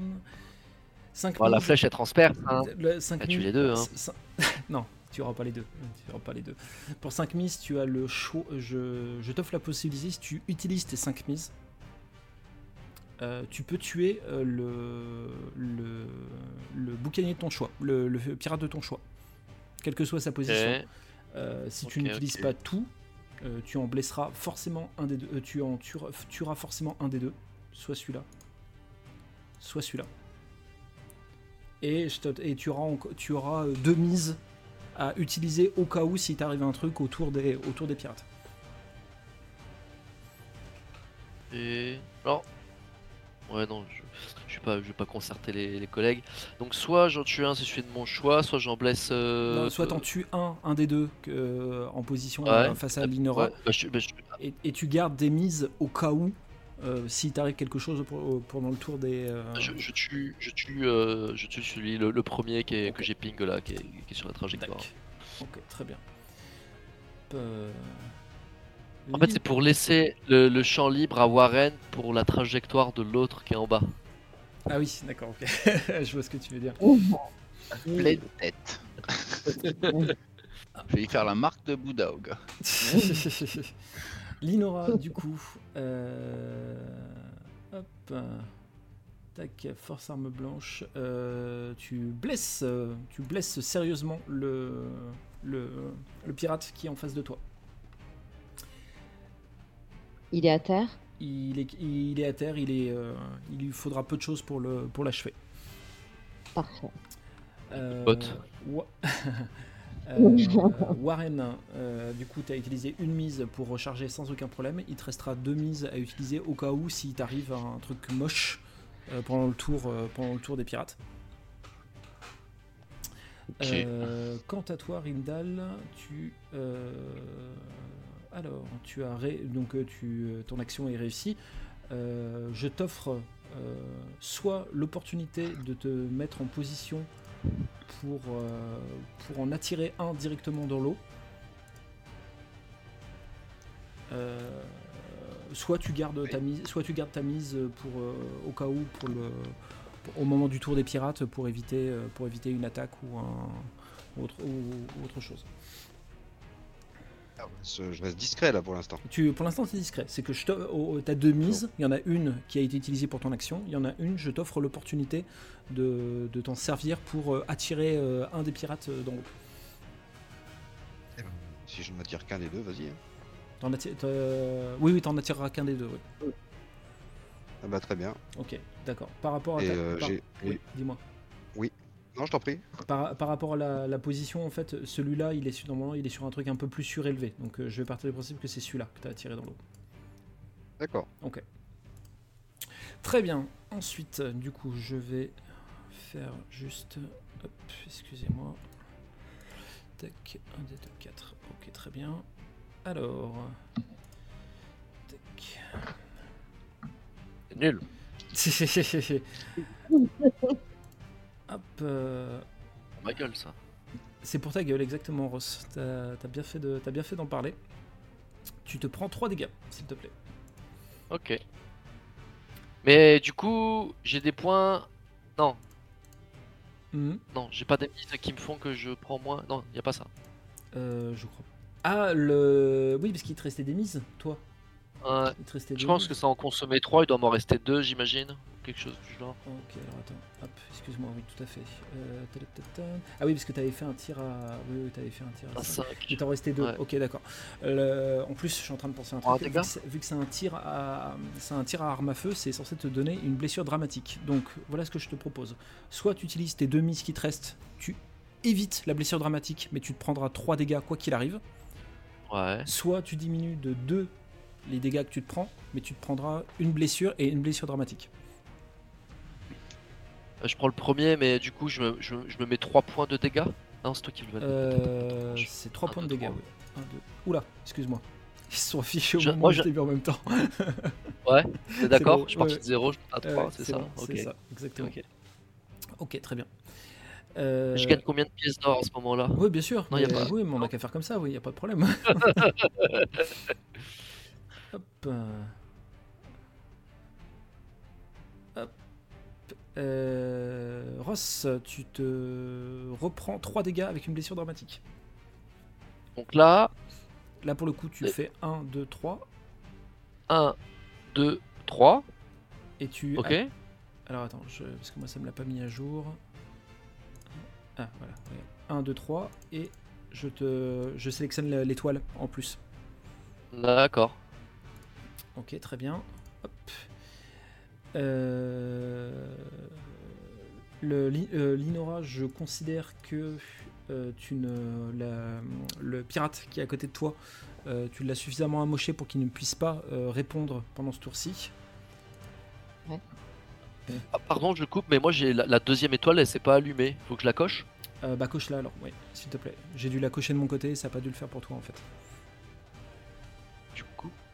[SPEAKER 1] Cinq
[SPEAKER 2] Bon, la flèche elle transperce. Hein.
[SPEAKER 1] Le 5
[SPEAKER 2] T'as tué les deux, hein.
[SPEAKER 1] non, tu auras pas les deux. Tu auras pas les deux. Pour 5 mises, tu as le choix. Je, je t'offre la possibilité, si tu utilises tes 5 mises, euh, tu peux tuer euh, le, le, le boucanier de ton choix, le, le pirate de ton choix, quelle que soit sa position. Euh, si tu n'utilises pas tout, tu en blesseras forcément un des deux. tu en tueras, tueras forcément un des deux, soit celui-là, soit celui-là. Et, je te- et tu auras, enco- tu auras deux mises à utiliser au cas où si t'arrive un truc autour des, autour des pirates.
[SPEAKER 2] Et alors, ouais non, je, je suis pas, je vais pas concerter les, les collègues. Donc soit j'en tue un si je fais de mon choix, soit j'en blesse. euh,
[SPEAKER 1] Non, soit t'en tues un, un des deux euh, en position
[SPEAKER 2] Ouais.
[SPEAKER 1] euh, face à Linora,
[SPEAKER 2] Ouais, bah, je- bah, je-
[SPEAKER 1] et, et tu gardes des mises au cas où euh, si t'arrive quelque chose pour- pendant le tour des. euh,
[SPEAKER 2] je, je tue, je tue, euh, je tue celui, le, le premier qui est, que j'ai ping là, qui est, qui est sur la trajectoire.
[SPEAKER 1] Tac. Ok, très bien. Euh,
[SPEAKER 2] En fait, c'est pour laisser le, le champ libre à Warren pour la trajectoire de l'autre qui est en bas.
[SPEAKER 1] Ah oui, d'accord, ok. Je vois ce que tu veux dire.
[SPEAKER 3] Pleine tête. Je vais y faire la marque de Bouddha au gars.
[SPEAKER 1] Linora, du coup. euh, Hop. Tac, force arme blanche. Euh, tu blesses, tu blesses sérieusement le, le, le pirate qui est en face de toi.
[SPEAKER 4] Il est à terre
[SPEAKER 1] Il est, il est à terre, il, est, euh, il lui faudra peu de choses pour le pour l'achever.
[SPEAKER 4] Parfait.
[SPEAKER 1] Euh. Wa- Euh, Warren, euh, du coup, tu as utilisé une mise pour recharger sans aucun problème. Il te restera deux mises à utiliser au cas où si t'arrive un truc moche euh, pendant, le tour, euh, pendant le tour des pirates.
[SPEAKER 3] Ok.
[SPEAKER 1] Euh, quant à toi, Rindal, tu. Alors, tu as. ré- donc, euh, tu, euh, ton action est réussie. Euh, je t'offre euh, soit l'opportunité de te mettre en position pour, euh, pour en attirer un directement dans l'eau. Soit tu gardes ta mise, soit tu gardes ta mise pour au cas où pour le pour- au moment du tour des pirates pour éviter pour éviter une attaque ou un ou autre, ou- ou autre chose.
[SPEAKER 5] Ah Je reste discret là pour l'instant.
[SPEAKER 1] Tu, pour l'instant, c'est discret. C'est que je oh, t'as deux mises. Il y en a une qui a été utilisée pour ton action. Il y en a une, je t'offre l'opportunité de, de t'en servir pour euh, attirer euh, un des pirates euh, dans l'eau.
[SPEAKER 5] Si je ne m'attire qu'un des deux, vas-y. hein.
[SPEAKER 1] Oui, oui, t'en attireras qu'un des deux. Oui.
[SPEAKER 5] Ah bah très bien.
[SPEAKER 1] Ok, d'accord. Par rapport à
[SPEAKER 5] Et
[SPEAKER 1] ta-
[SPEAKER 5] euh,
[SPEAKER 1] par-. Oui, dis-moi.
[SPEAKER 5] Non, je t'en prie.
[SPEAKER 1] Par, par rapport à la, la position, en fait, celui-là, il est normalement, il est sur un truc un peu plus surélevé. Donc, euh, je vais partir du principe que c'est celui-là que t'as attiré dans l'eau.
[SPEAKER 5] D'accord.
[SPEAKER 1] Très bien. Ensuite, du coup, je vais faire juste. Hop, excusez-moi. Tac, 1, 2, 4. Ok, très bien. Alors. Tac.
[SPEAKER 2] C'est nul.
[SPEAKER 1] Hop. euh,
[SPEAKER 2] Ma gueule, ça.
[SPEAKER 1] C'est pour ta gueule, exactement, Ross. T'as bien fait de- t'as bien fait d'en parler. Tu te prends 3 dégâts, s'il te plaît.
[SPEAKER 2] Ok. Mais du coup, j'ai des points. Non,
[SPEAKER 1] Mhm.
[SPEAKER 2] non, j'ai pas des mises qui me font que je prends moins. Non, y a pas ça.
[SPEAKER 1] Euh, je crois. Ah, le. Oui, parce qu'il te restait des mises, toi.
[SPEAKER 2] Ouais.
[SPEAKER 1] Il te restait
[SPEAKER 2] je pense
[SPEAKER 1] mises.
[SPEAKER 2] que ça en consommait 3, il doit m'en rester 2, j'imagine. Quelque chose du genre.
[SPEAKER 1] Ok, alors attends, hop, excuse-moi, oui, tout à fait. Euh, ah oui, parce que t'avais fait un tir à. Oui, oui, t'avais fait un tir à.
[SPEAKER 2] À
[SPEAKER 1] cinq.
[SPEAKER 2] 5.
[SPEAKER 1] Il t'en restait deux.
[SPEAKER 2] Ouais.
[SPEAKER 1] Ok, d'accord. Le- En plus, je suis en train de penser à un
[SPEAKER 2] Ah,
[SPEAKER 1] truc. vu
[SPEAKER 2] dégâts
[SPEAKER 1] que c'est- vu que c'est un tir à, un tir à arme à feu, c'est censé te donner une blessure dramatique. Donc, voilà ce que je te propose. Soit tu utilises tes deux mises qui te restent, tu évites la blessure dramatique, mais tu te prendras 3 dégâts quoi qu'il arrive.
[SPEAKER 2] Ouais.
[SPEAKER 1] Soit tu diminues de 2 les dégâts que tu te prends, mais tu te prendras une blessure et une blessure dramatique.
[SPEAKER 2] Euh, Je prends le premier, mais du coup, je me, je, je me mets 3 points de dégâts. Non, c'est toi qui le.
[SPEAKER 1] Euh, c'est 3
[SPEAKER 2] Un,
[SPEAKER 1] points de dégâts, oui. 1, 2. Oula, excuse-moi. Ils se sont affichés au
[SPEAKER 2] Je-
[SPEAKER 1] moment
[SPEAKER 2] moi,
[SPEAKER 1] où
[SPEAKER 2] je-
[SPEAKER 1] je en même temps.
[SPEAKER 2] Ouais, t'es d'accord
[SPEAKER 1] bon,
[SPEAKER 2] Je suis parti
[SPEAKER 1] ouais.
[SPEAKER 2] de 0, je à 3,
[SPEAKER 1] Ouais,
[SPEAKER 2] c'est ça
[SPEAKER 1] bon,
[SPEAKER 2] Ok.
[SPEAKER 1] C'est ça, exactement.
[SPEAKER 2] Ok.
[SPEAKER 1] Ok, très bien. Euh,
[SPEAKER 2] Je gagne combien de pièces d'or à ce moment-là?
[SPEAKER 1] Oui, bien sûr.
[SPEAKER 2] Non, y a
[SPEAKER 1] mais-
[SPEAKER 2] pas-
[SPEAKER 1] Oui, mais on n'a qu'à faire comme ça, oui, il n'y a pas de problème. Euh. Hop. Euh, Ross, tu te reprends 3 dégâts avec une blessure dramatique.
[SPEAKER 2] Donc là,
[SPEAKER 1] Là, pour le coup, tu
[SPEAKER 2] Et-
[SPEAKER 1] fais 1, 2, 3.
[SPEAKER 2] 1, 2, 3.
[SPEAKER 1] Et tu.
[SPEAKER 2] Ok.
[SPEAKER 1] Alors attends, je- parce que moi ça me l'a pas mis à jour. Ah voilà, 1, 2, 3. Et je te. Je sélectionne l'étoile en plus.
[SPEAKER 2] D'accord.
[SPEAKER 1] Ok, très bien. Hop. Linora, je considère que euh, tu ne, la- le pirate qui est à côté de toi, euh, tu l'as suffisamment amoché pour qu'il ne puisse pas euh, répondre pendant ce tour-ci.
[SPEAKER 2] Ah, pardon, je coupe, mais moi j'ai la, la deuxième étoile, elle s'est pas allumée. Faut que je la coche?
[SPEAKER 1] Euh, bah coche-la alors, oui, s'il te plaît. J'ai dû la cocher de mon côté, ça n'a pas dû le faire pour toi en fait.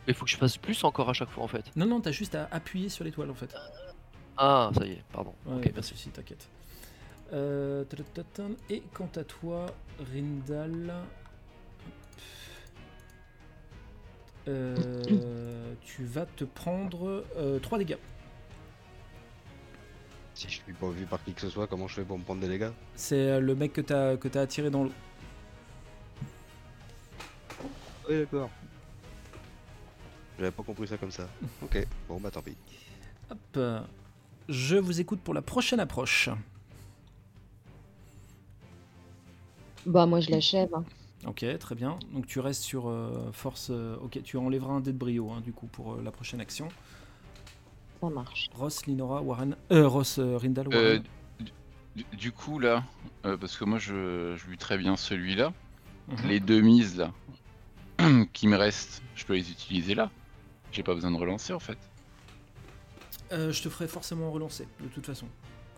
[SPEAKER 2] Mais faut que je fasse plus encore à chaque fois en fait.
[SPEAKER 1] Non, non, t'as juste à appuyer sur l'étoile en fait.
[SPEAKER 2] Ah, ça y est, pardon.
[SPEAKER 1] Ouais,
[SPEAKER 2] ok,
[SPEAKER 1] pas de
[SPEAKER 2] merci.
[SPEAKER 1] soucis, t'inquiète. Euh, et quant à toi, Rindal, euh, tu vas te prendre 3 dégâts.
[SPEAKER 5] Si je suis pas vu par qui que ce soit, comment je fais pour me prendre des dégâts?
[SPEAKER 1] C'est euh, le mec que t'as que t'as attiré dans l'eau.
[SPEAKER 5] Oui, d'accord. J'avais pas compris ça comme ça. Ok, bon bah tant pis.
[SPEAKER 1] Hop. euh, je vous écoute pour la prochaine approche.
[SPEAKER 4] Bah, moi, je l'achève. hein.
[SPEAKER 1] Ok, très bien. Donc tu restes sur euh, force. euh, ok, tu enlèveras un dé de brio hein, du coup pour euh, la prochaine action.
[SPEAKER 4] Ça marche.
[SPEAKER 1] Ross, Linora, Warren. Euh, Ross, euh, Rindal,
[SPEAKER 3] Euh,
[SPEAKER 1] Warren.
[SPEAKER 3] du, du coup, là, euh, parce que moi je, je lui très bien celui-là,
[SPEAKER 1] Mhm.
[SPEAKER 3] les deux mises là, qui me restent, je peux les utiliser là. J'ai pas besoin de relancer en fait.
[SPEAKER 1] Euh, je te ferai forcément relancer, de toute façon.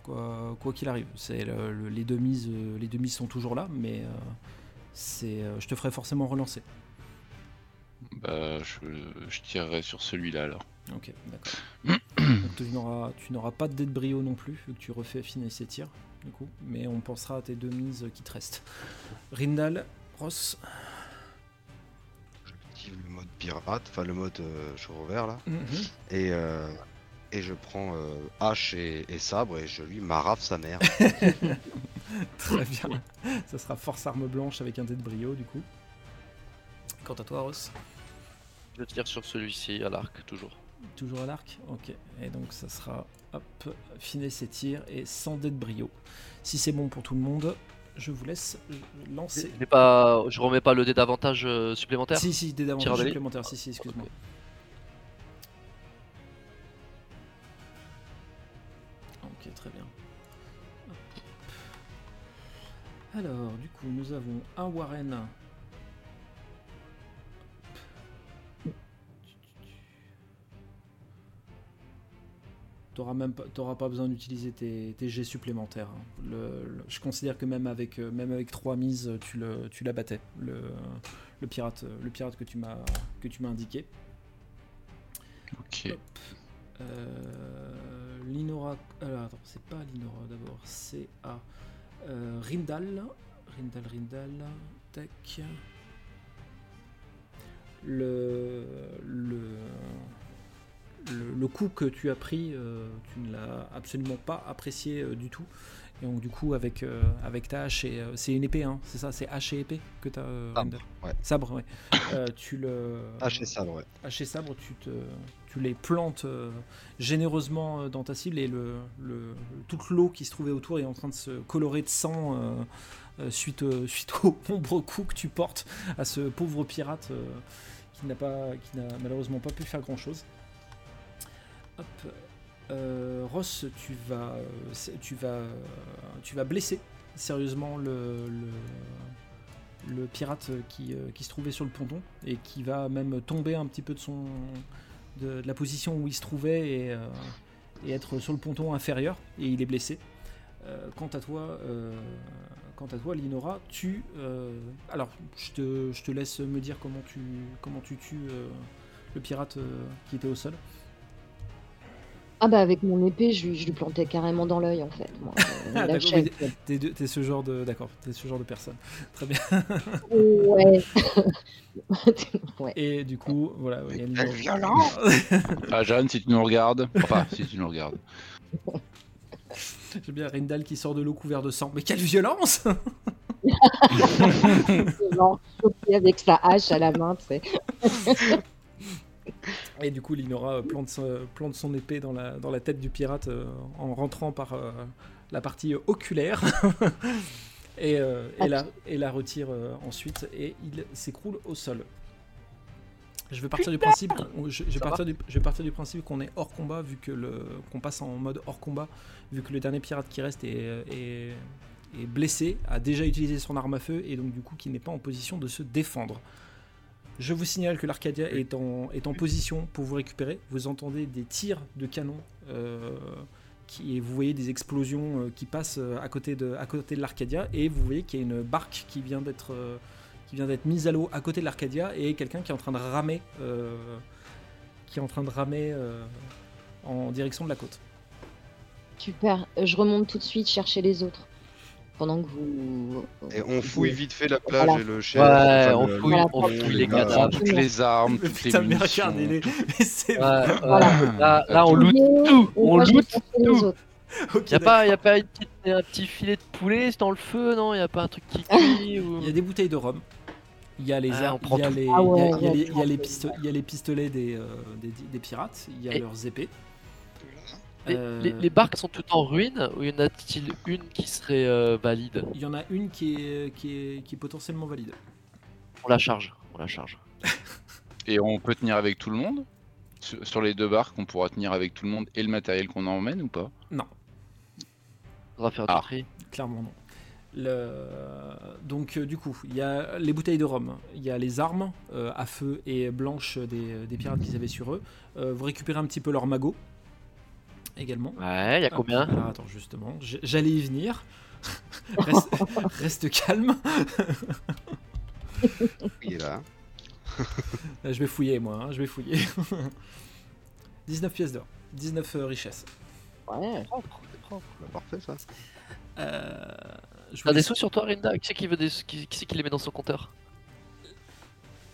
[SPEAKER 1] Quoi qu'il arrive. C'est le- le- les, deux mises, euh, les deux mises sont toujours là, mais euh, c'est, euh, je te ferai forcément relancer.
[SPEAKER 3] Bah, je, je tirerai sur celui-là alors.
[SPEAKER 1] Ok, d'accord. Tu n'auras, pas de dé de brio non plus, vu que tu refais finir ces tirs, du coup. Mais on pensera à tes deux mises qui te restent. Rindal, Ross.
[SPEAKER 5] J'active le mode pirate, enfin le mode euh, chevreau vert là.
[SPEAKER 1] Mhm.
[SPEAKER 5] Et, euh, et je prends euh, hache et, et sabre et je lui marave sa mère.
[SPEAKER 1] Très bien. Ça sera force arme blanche avec un dé de brio, du coup. Quant à toi, Ross?
[SPEAKER 2] Je tire sur celui-ci à l'arc, toujours.
[SPEAKER 1] Toujours à l'arc? Ok. Et donc ça sera, hop, finir ses tirs et sans dé de brio. Si c'est bon pour tout le monde, je vous laisse lancer.
[SPEAKER 2] Pas, je remets pas le dé d'avantage euh, supplémentaire
[SPEAKER 1] Si, si, dé d'avantage supplémentaire. Si, si, excuse-moi. Ok, très bien. Alors, du coup, nous avons un Warren. T'auras même pas, t'auras pas besoin d'utiliser tes, tes jets supplémentaires. hein. Le- le- je considère que même avec, euh, même avec 3 mises, tu, le, tu l'abattais. Le, le pirate, le pirate que tu m'as, que tu m'as indiqué.
[SPEAKER 3] Ok.
[SPEAKER 1] Euh, Linora. Alors, attends, c'est pas Linora d'abord, c'est à euh, Rindal. Rindal, Rindal. Tac. Le, le, le, le coup que tu as pris, euh, tu ne l'as absolument pas apprécié euh, du tout. Et donc, du coup, avec, euh, avec ta hache, et, c'est une épée, hein, c'est ça, c'est hache et épée que tu as,
[SPEAKER 5] Sabre, ouais.
[SPEAKER 1] Sabre, ouais. Tu le.
[SPEAKER 5] Hache et sabre, ouais.
[SPEAKER 1] Hache et sabre, tu, te, tu les plantes généreusement dans ta cible et le, le- toute l'eau qui se trouvait autour est en train de se colorer de sang suite, suite aux nombreux coups que tu portes à ce pauvre pirate qui n'a pas, qui n'a malheureusement pas pu faire grand chose. Hop. Euh, Ross, tu vas, euh, tu vas, euh, tu vas blesser sérieusement le, pirate qui, se trouvait sur le ponton et qui va même tomber un petit peu de son de, la position où il se trouvait et, être sur le ponton inférieur et il est blessé. Quant à toi, quant à toi, Linora, tu alors je te, je te laisse me dire comment tu comment tu tues le pirate qui était au sol.
[SPEAKER 4] Ah bah avec mon épée, je, lui- je lui plantais carrément dans l'œil en fait. Moi, Euh,
[SPEAKER 1] Ah, T'es, ce genre de d'accord, t'es ce genre de personne. Très bien.
[SPEAKER 4] Ouais. ouais.
[SPEAKER 1] Et du coup, voilà, il y a une-
[SPEAKER 5] Quelle violence
[SPEAKER 3] Ah, Jeanne, si tu nous regardes. Enfin, si tu nous regardes.
[SPEAKER 1] J'aime bien Rindal qui sort de l'eau couvert de sang. Mais quelle violence
[SPEAKER 4] avec sa hache à la main, tu sais.
[SPEAKER 1] Et du coup, Linora euh, plante, son- plante son épée dans la, dans la tête du pirate euh, en rentrant par euh, la partie euh, oculaire. et, euh, et, la, et la retire euh, ensuite et il s'écroule au sol. Je vais partir du principe qu'on- je, partir du, je vais partir du principe qu'on est hors combat vu que le qu'on passe en mode hors combat vu que le dernier pirate qui reste est, est, est blessé, a déjà utilisé son arme à feu et donc du coup qui n'est pas en position de se défendre. Je vous signale que l'Arcadia est en, est en position pour vous récupérer. Vous entendez des tirs de canon euh, qui, et vous voyez des explosions euh, qui passent euh, à côté de, à côté de l'Arcadia et vous voyez qu'il y a une barque qui vient d'être euh, qui vient d'être mise à l'eau à côté de l'Arcadia et quelqu'un qui est en train de ramer euh, qui est en train de ramer euh, en direction de la côte.
[SPEAKER 4] Super. Je remonte tout de suite chercher les autres. Pendant que vous.
[SPEAKER 5] Et on fouille vite fait la plage
[SPEAKER 4] Voilà.
[SPEAKER 5] et le chef.
[SPEAKER 2] Ouais,
[SPEAKER 5] enfin,
[SPEAKER 2] on
[SPEAKER 5] le-
[SPEAKER 2] fouille,
[SPEAKER 4] Voilà.
[SPEAKER 2] on fouille les cadavres.
[SPEAKER 3] toutes les armes, toutes les
[SPEAKER 1] Putain, mais
[SPEAKER 3] munitions.
[SPEAKER 1] regardez les. mais c'est
[SPEAKER 2] Ouais, ouais.
[SPEAKER 4] Voilà.
[SPEAKER 2] Là, là, on loot tout, on loot
[SPEAKER 4] les
[SPEAKER 2] tout.
[SPEAKER 4] autres.
[SPEAKER 1] Ok,
[SPEAKER 2] Y a pas, y a pas une petite- un petit filet de poulet dans le feu, non? Y a pas un truc qui cuit ou...
[SPEAKER 1] Il y a des bouteilles de rhum. Il y a les il les, il il les- il les il y a les pistolets des, euh, des, des pirates, il y a
[SPEAKER 2] Et-
[SPEAKER 1] leurs épées.
[SPEAKER 2] Les,
[SPEAKER 1] Euh,
[SPEAKER 2] les- les barques sont toutes en ruine ou y en a-t-il une qui serait euh, valide?
[SPEAKER 1] Il y en a une qui est, qui est, qui est potentiellement valide.
[SPEAKER 2] On la charge, on la charge.
[SPEAKER 3] Et on peut tenir avec tout le monde? Sur, sur les deux barques, on pourra tenir avec tout le monde et le matériel qu'on emmène ou pas?
[SPEAKER 1] Non,
[SPEAKER 2] Faudra faire
[SPEAKER 3] Ah.
[SPEAKER 2] du tri.
[SPEAKER 1] clairement non. Le... Donc euh, du coup, il y a les bouteilles de rhum, il y a les armes euh, à feu et blanches des, des pirates qu'ils avaient sur eux. Euh, vous récupérez un petit peu leur magot également.
[SPEAKER 2] Ouais, y a
[SPEAKER 1] Hop,
[SPEAKER 2] combien
[SPEAKER 1] alors, attends, justement, j'allais y venir. reste, reste calme.
[SPEAKER 5] Il est là.
[SPEAKER 1] Je vais fouiller, moi, hein, je vais fouiller. 19 pièces d'or, 19 euh, richesses.
[SPEAKER 4] Ouais.
[SPEAKER 5] Bah, parfait ça.
[SPEAKER 1] Euh, je
[SPEAKER 2] T'as des sous sur toi, Rinda? Qui c'est qui, veut des... qui, qui, c'est qui les met dans son compteur?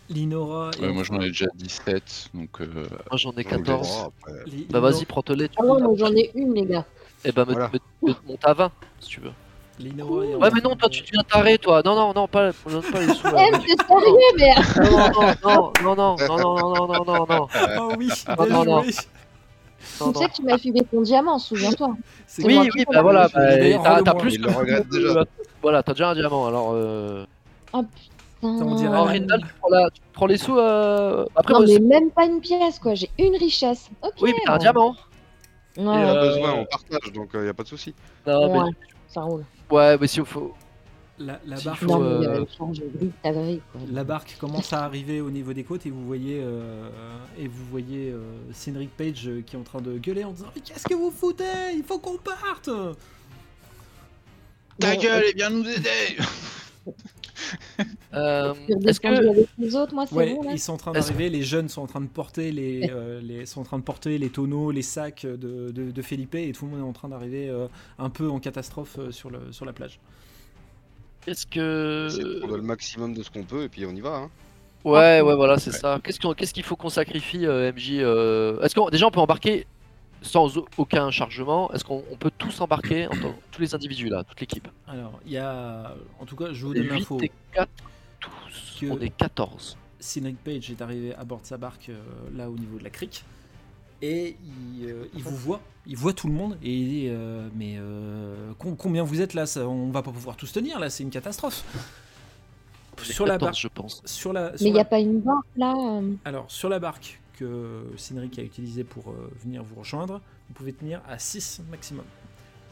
[SPEAKER 1] Linora et
[SPEAKER 3] Ouais, Moi j'en ai déjà 17, donc euh,
[SPEAKER 2] Moi j'en ai
[SPEAKER 5] On est
[SPEAKER 2] 14.
[SPEAKER 5] droit, après.
[SPEAKER 1] Li-
[SPEAKER 2] Bah
[SPEAKER 1] Lino-
[SPEAKER 2] vas-y, prends-te-les.
[SPEAKER 4] Ah non, moi j'en ai une, les gars.
[SPEAKER 2] Eh bah, me,
[SPEAKER 5] Voilà.
[SPEAKER 2] me- me- monte à 20 si tu veux.
[SPEAKER 1] Linora
[SPEAKER 2] Ouais, mais non, toi tu deviens taré, toi. Non, non, non, pas, on donne pas les sous.
[SPEAKER 4] Eh, mais t'es sérieux, mais.
[SPEAKER 2] Non, non, non, non, non, non, non, non, non, non, non,
[SPEAKER 1] Oh oui,
[SPEAKER 2] Non, non, non.
[SPEAKER 4] Tu sais
[SPEAKER 2] non.
[SPEAKER 4] que tu m'as filé ton diamant, souviens-toi.
[SPEAKER 1] C'est
[SPEAKER 4] Oui,
[SPEAKER 2] Oui, bah voilà, bah, t'as plus que-
[SPEAKER 5] déjà.
[SPEAKER 2] Voilà, t'as déjà un diamant, alors euh...
[SPEAKER 1] On dirait
[SPEAKER 2] Alors Rindal, tu prends, la- tu prends les sous, euh... Après,
[SPEAKER 4] Non,
[SPEAKER 2] moi,
[SPEAKER 4] mais
[SPEAKER 2] c'est-
[SPEAKER 4] même pas une pièce, quoi. J'ai une richesse. Ok.
[SPEAKER 2] oui, mais t'as un diamant.
[SPEAKER 4] Ouais,
[SPEAKER 5] On a
[SPEAKER 2] Euh,
[SPEAKER 5] besoin, on partage, donc il y a pas de souci.
[SPEAKER 2] Non, mais...
[SPEAKER 4] ouais, ça roule.
[SPEAKER 2] Ouais, mais si faut...
[SPEAKER 1] La, la
[SPEAKER 2] S'il
[SPEAKER 1] barque,
[SPEAKER 2] faut,
[SPEAKER 4] Non,
[SPEAKER 2] euh,
[SPEAKER 4] mais euh, change de grille, ta grille, quoi.
[SPEAKER 1] la barque commence à arriver au niveau des côtes et vous voyez euh, et vous voyez euh, Cynric Page euh, qui est en train de gueuler en disant mais qu'est-ce que vous foutez? Il faut qu'on parte
[SPEAKER 3] Ta
[SPEAKER 4] Bon,
[SPEAKER 3] gueule et viens nous aider
[SPEAKER 2] Euh, Est-ce que...
[SPEAKER 4] les autres, moi, c'est
[SPEAKER 1] Ouais,
[SPEAKER 4] bon, là
[SPEAKER 1] ils sont en train d'arriver, les jeunes sont en train de porter les, euh, les sont en train de porter les tonneaux, les sacs de, de, de Felipe et tout le monde est en train d'arriver euh, un peu en catastrophe euh, sur, le, sur la plage.
[SPEAKER 2] Est-ce que...
[SPEAKER 5] prendre le maximum de ce qu'on peut et puis on y va. Hein.
[SPEAKER 2] Ouais, ouais, voilà, c'est
[SPEAKER 3] Ouais.
[SPEAKER 2] ça. Qu'est-ce qu'on- qu'est-ce qu'il faut qu'on sacrifie, euh, MJ euh, Est-ce qu'on déjà on peut embarquer sans au- aucun chargement Est-ce qu'on on peut tous embarquer, en tant- tous les individus là, toute l'équipe?
[SPEAKER 1] Alors, il y a en tout cas, je vous
[SPEAKER 2] Les
[SPEAKER 1] donne
[SPEAKER 2] 8
[SPEAKER 1] l'info.
[SPEAKER 2] et 4 tous.
[SPEAKER 1] Que-
[SPEAKER 2] On est 14.
[SPEAKER 1] Cynric Page est arrivé à bord de sa barque euh, là au niveau de la crique et il, euh, il vous voit, il voit tout le monde et il dit euh, mais euh, com- combien vous êtes là? Ça, On va pas pouvoir tous tenir là, c'est une catastrophe. Sur la
[SPEAKER 2] 14,
[SPEAKER 1] barque,
[SPEAKER 2] je pense.
[SPEAKER 1] sur la,
[SPEAKER 4] Mais
[SPEAKER 1] sur
[SPEAKER 4] il n'y
[SPEAKER 1] la-
[SPEAKER 4] a pas une barque, là euh,
[SPEAKER 1] alors sur la barque que Cynric a utilisée pour euh, venir vous rejoindre, vous pouvez tenir à 6 maximum.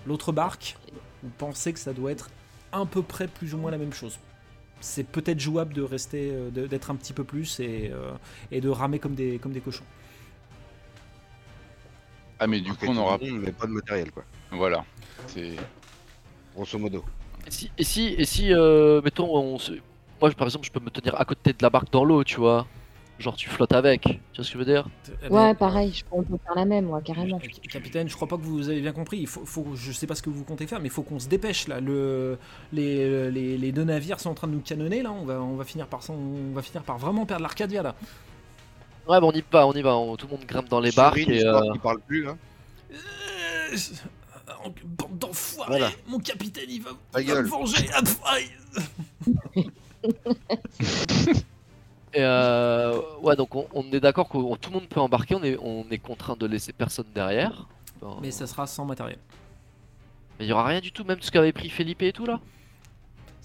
[SPEAKER 1] L'autre barque, vous pensez que ça doit être à peu près plus ou moins la même chose. C'est peut-être jouable de rester, euh, d'être un petit peu plus et, euh, et de ramer comme des, comme des cochons.
[SPEAKER 3] Ah mais du coup on aura...
[SPEAKER 5] pas de matériel quoi.
[SPEAKER 3] Voilà. C'est...
[SPEAKER 5] Grosso modo.
[SPEAKER 2] Et si, et si, et si euh, mettons, on se... moi par exemple, je peux me tenir à côté de la barque dans l'eau, tu vois Genre tu flottes avec, tu vois ce que je veux dire
[SPEAKER 1] Eh
[SPEAKER 4] Ouais,
[SPEAKER 1] ben,
[SPEAKER 4] pareil, je on peut faire la même, moi, carrément.
[SPEAKER 1] euh, Capitaine, je crois pas que vous avez bien compris. Il faut, faut- je sais pas ce que vous comptez faire, mais il faut qu'on se dépêche là. Le, les, les, les deux navires sont en train de nous canonner là. On va, on va finir par, on va finir par vraiment perdre l'Arcadia là.
[SPEAKER 2] Ouais, bah on y va, on y va, on- tout le monde grimpe dans les barques et... euh,
[SPEAKER 5] parle plus hein.
[SPEAKER 1] Euh, euh, Bande d'enfoirés
[SPEAKER 5] Voilà.
[SPEAKER 1] Mon capitaine, il va, il va me venger Ah.
[SPEAKER 2] Et euh, ouais, donc on, on est d'accord que tout le monde peut embarquer, on est, on est contraint de laisser personne derrière. Bon.
[SPEAKER 1] Mais ça sera sans matériel.
[SPEAKER 2] Mais il y aura rien du tout, même ce qu'avait pris Felipe et tout là?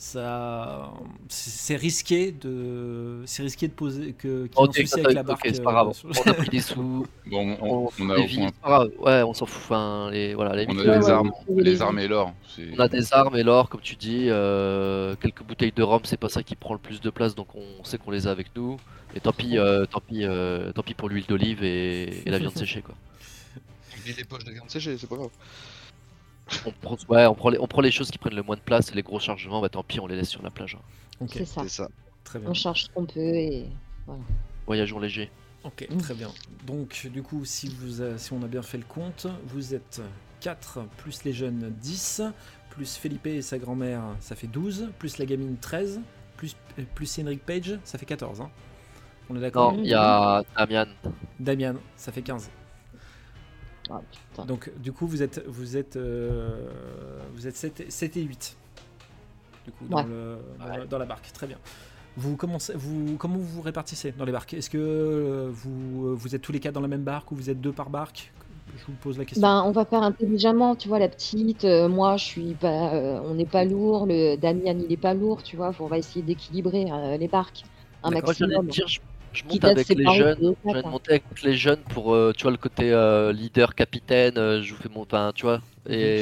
[SPEAKER 1] Ça, c'est risqué de, c'est risqué de poser que qu'il y ait
[SPEAKER 2] Ok,
[SPEAKER 1] un souci avec la
[SPEAKER 2] ok,
[SPEAKER 1] barque.
[SPEAKER 2] c'est pas
[SPEAKER 1] euh,
[SPEAKER 2] grave.
[SPEAKER 1] sur-
[SPEAKER 2] On a pris des sous,
[SPEAKER 3] Bon, on,
[SPEAKER 2] on,
[SPEAKER 3] on a,
[SPEAKER 2] des
[SPEAKER 3] au
[SPEAKER 2] vies, grave. Ouais, on s'en fout. Enfin, les, voilà, les
[SPEAKER 3] on a des
[SPEAKER 4] ouais,
[SPEAKER 3] armes,
[SPEAKER 4] ouais,
[SPEAKER 3] les armes et l'or.
[SPEAKER 2] on a des armes et l'or, comme tu dis. euh, quelques bouteilles de rhum, c'est pas ça qui prend le plus de place, donc on sait qu'on les a avec nous. Et tant pis, euh, tant pis, euh, tant pis pour l'huile d'olive et, et la viande séchée quoi.
[SPEAKER 5] J'ai des poches de viande séchée, c'est pas grave.
[SPEAKER 2] On prend, ouais, on prend, les, on prend les choses qui prennent le moins de place et les gros chargements, bah tant pis, on les laisse sur la plage. hein.
[SPEAKER 4] C'est ça.
[SPEAKER 5] C'est ça.
[SPEAKER 1] très bien.
[SPEAKER 4] On charge ce qu'on peut et.
[SPEAKER 2] Voyageons léger.
[SPEAKER 1] Ok, très bien. Donc, du coup, si, vous a- si on a bien fait le compte, vous êtes 4, plus les jeunes 10, plus Felipe et sa grand-mère, ça fait 12, plus la gamine 13, plus, euh, plus Henrik Page, ça fait 14. hein. On est d'accord?
[SPEAKER 2] Non, il y a Damian.
[SPEAKER 1] Damian, ça fait 15.
[SPEAKER 4] Ah, putain.
[SPEAKER 1] Donc, du coup, vous êtes, vous êtes, euh, vous êtes 7, et- 7 et 8. Du coup, dans,
[SPEAKER 4] Ouais.
[SPEAKER 1] le, dans,
[SPEAKER 2] Ouais.
[SPEAKER 1] la- dans la barque. Très bien. Vous commencez, vous, comment vous vous répartissez dans les barques? Est-ce que euh, vous, euh, vous êtes tous les quatre dans la même barque ou vous êtes deux par barque? Je vous pose la question.
[SPEAKER 4] Ben, on va faire intelligemment, tu vois, la petite. euh, moi, je suis pas. euh, on n'est pas lourd. Le Damian, il est pas lourd, tu vois. On va essayer d'équilibrer euh, les barques un maximum.
[SPEAKER 2] je, je monte avec les jeunes. Je viens de
[SPEAKER 4] quoi.
[SPEAKER 2] monter avec les jeunes pour, euh, tu vois, le côté euh, leader, capitaine. euh, je vous fais mon pain, tu vois.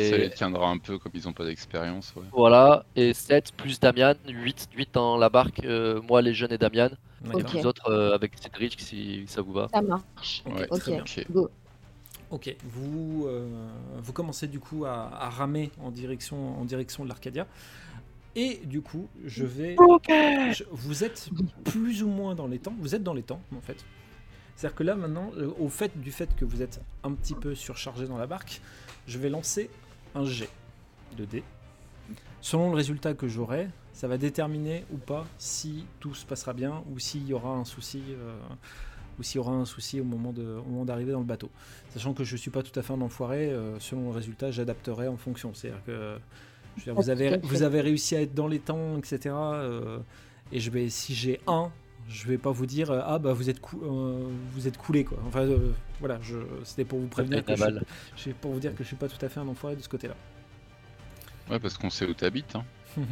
[SPEAKER 3] Ça les
[SPEAKER 2] Et
[SPEAKER 3] tiendra un peu comme ils ont pas d'expérience. Ouais.
[SPEAKER 2] voilà. Et 7 plus Damian, 8, 8 dans la barque. euh, moi, les jeunes et Damian. Et
[SPEAKER 1] D'accord.
[SPEAKER 4] Ok.
[SPEAKER 2] les autres euh, avec Cédric, si ça vous va.
[SPEAKER 4] Ça marche.
[SPEAKER 3] Ouais,
[SPEAKER 4] Ok,
[SPEAKER 1] très bien.
[SPEAKER 3] Ok.
[SPEAKER 4] go.
[SPEAKER 1] Ok, vous, euh, vous commencez du coup à, à ramer en direction, en direction de l'Arcadia. Et du coup, je vais. je- vous êtes plus ou moins dans les temps. Vous êtes dans les temps, en fait. C'est-à-dire que là, maintenant, euh, au fait du fait que vous êtes un petit peu surchargé dans la barque, je vais lancer un jet de dés. Selon le résultat que j'aurai, ça va déterminer ou pas si tout se passera bien ou s'il y aura un souci. euh, ou s'il y aura un souci au moment d'arriver dans le bateau. Sachant que je suis pas tout à fait un enfoiré, euh, selon le résultat, j'adapterai en fonction. C'est-à-dire que je veux dire,
[SPEAKER 4] Pas
[SPEAKER 1] vous, avez, vous avez réussi à être dans les temps, etc. euh, et je vais, si j'ai un, je vais pas vous dire euh, ah bah vous êtes cou- euh, vous êtes coulé quoi. Enfin euh, voilà, je, c'était pour vous prévenir que je, je- pour vous dire que je suis pas tout à fait un enfoiré de ce côté-là.
[SPEAKER 3] Ouais, parce qu'on sait où t'habites. Hein.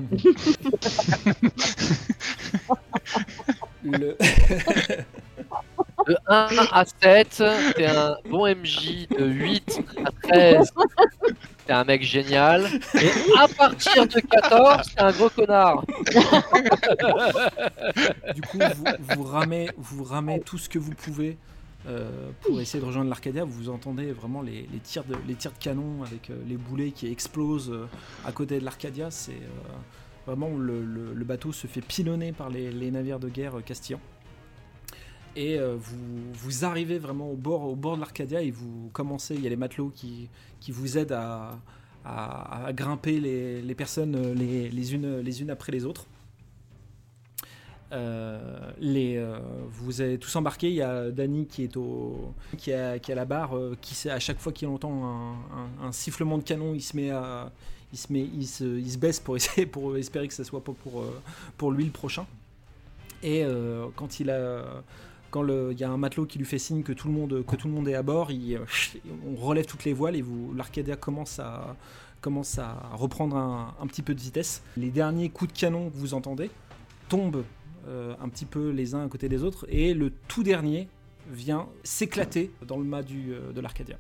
[SPEAKER 1] Le-
[SPEAKER 2] De 1 à 7, t'es un bon MJ. De 8 à 13, t'es un mec génial. Et à partir de 14, t'es un gros connard.
[SPEAKER 1] du coup, vous, ramez, vous ramez tout ce que vous pouvez euh, pour essayer de rejoindre l'Arcadia. Vous entendez vraiment les, tirs, de, les tirs de canon avec euh, les boulets qui explosent euh, à côté de l'Arcadia. C'est vraiment le, le- bateau se fait pilonner par les, les navires de guerre castillans. Et euh, vous, vous arrivez vraiment au bord, au bord de l'Arcadia et vous commencez. Il y a les matelots qui, qui vous aident à, à- grimper les, les personnes euh, les, les unes, les unes après les autres. Euh, les, vous avez tous embarqué. Il y a Danny qui est au, qui à, qui à la barre, euh, qui à chaque fois qu'il entend un, un- un sifflement de canon, il se met à, il se met, il se, il se baisse pour essayer, pour espérer que ce soit pas pour, pour lui le prochain. Et quand il a, quand il y a un matelot qui lui fait signe que tout le monde, est à bord, euh, on relève toutes les voiles et l'Arcadia commence à, reprendre un, petit peu de vitesse. Les derniers coups de canon que vous entendez tombent euh, un petit peu les uns à côté des autres et le tout dernier vient s'éclater dans le mât euh, de l'Arcadia.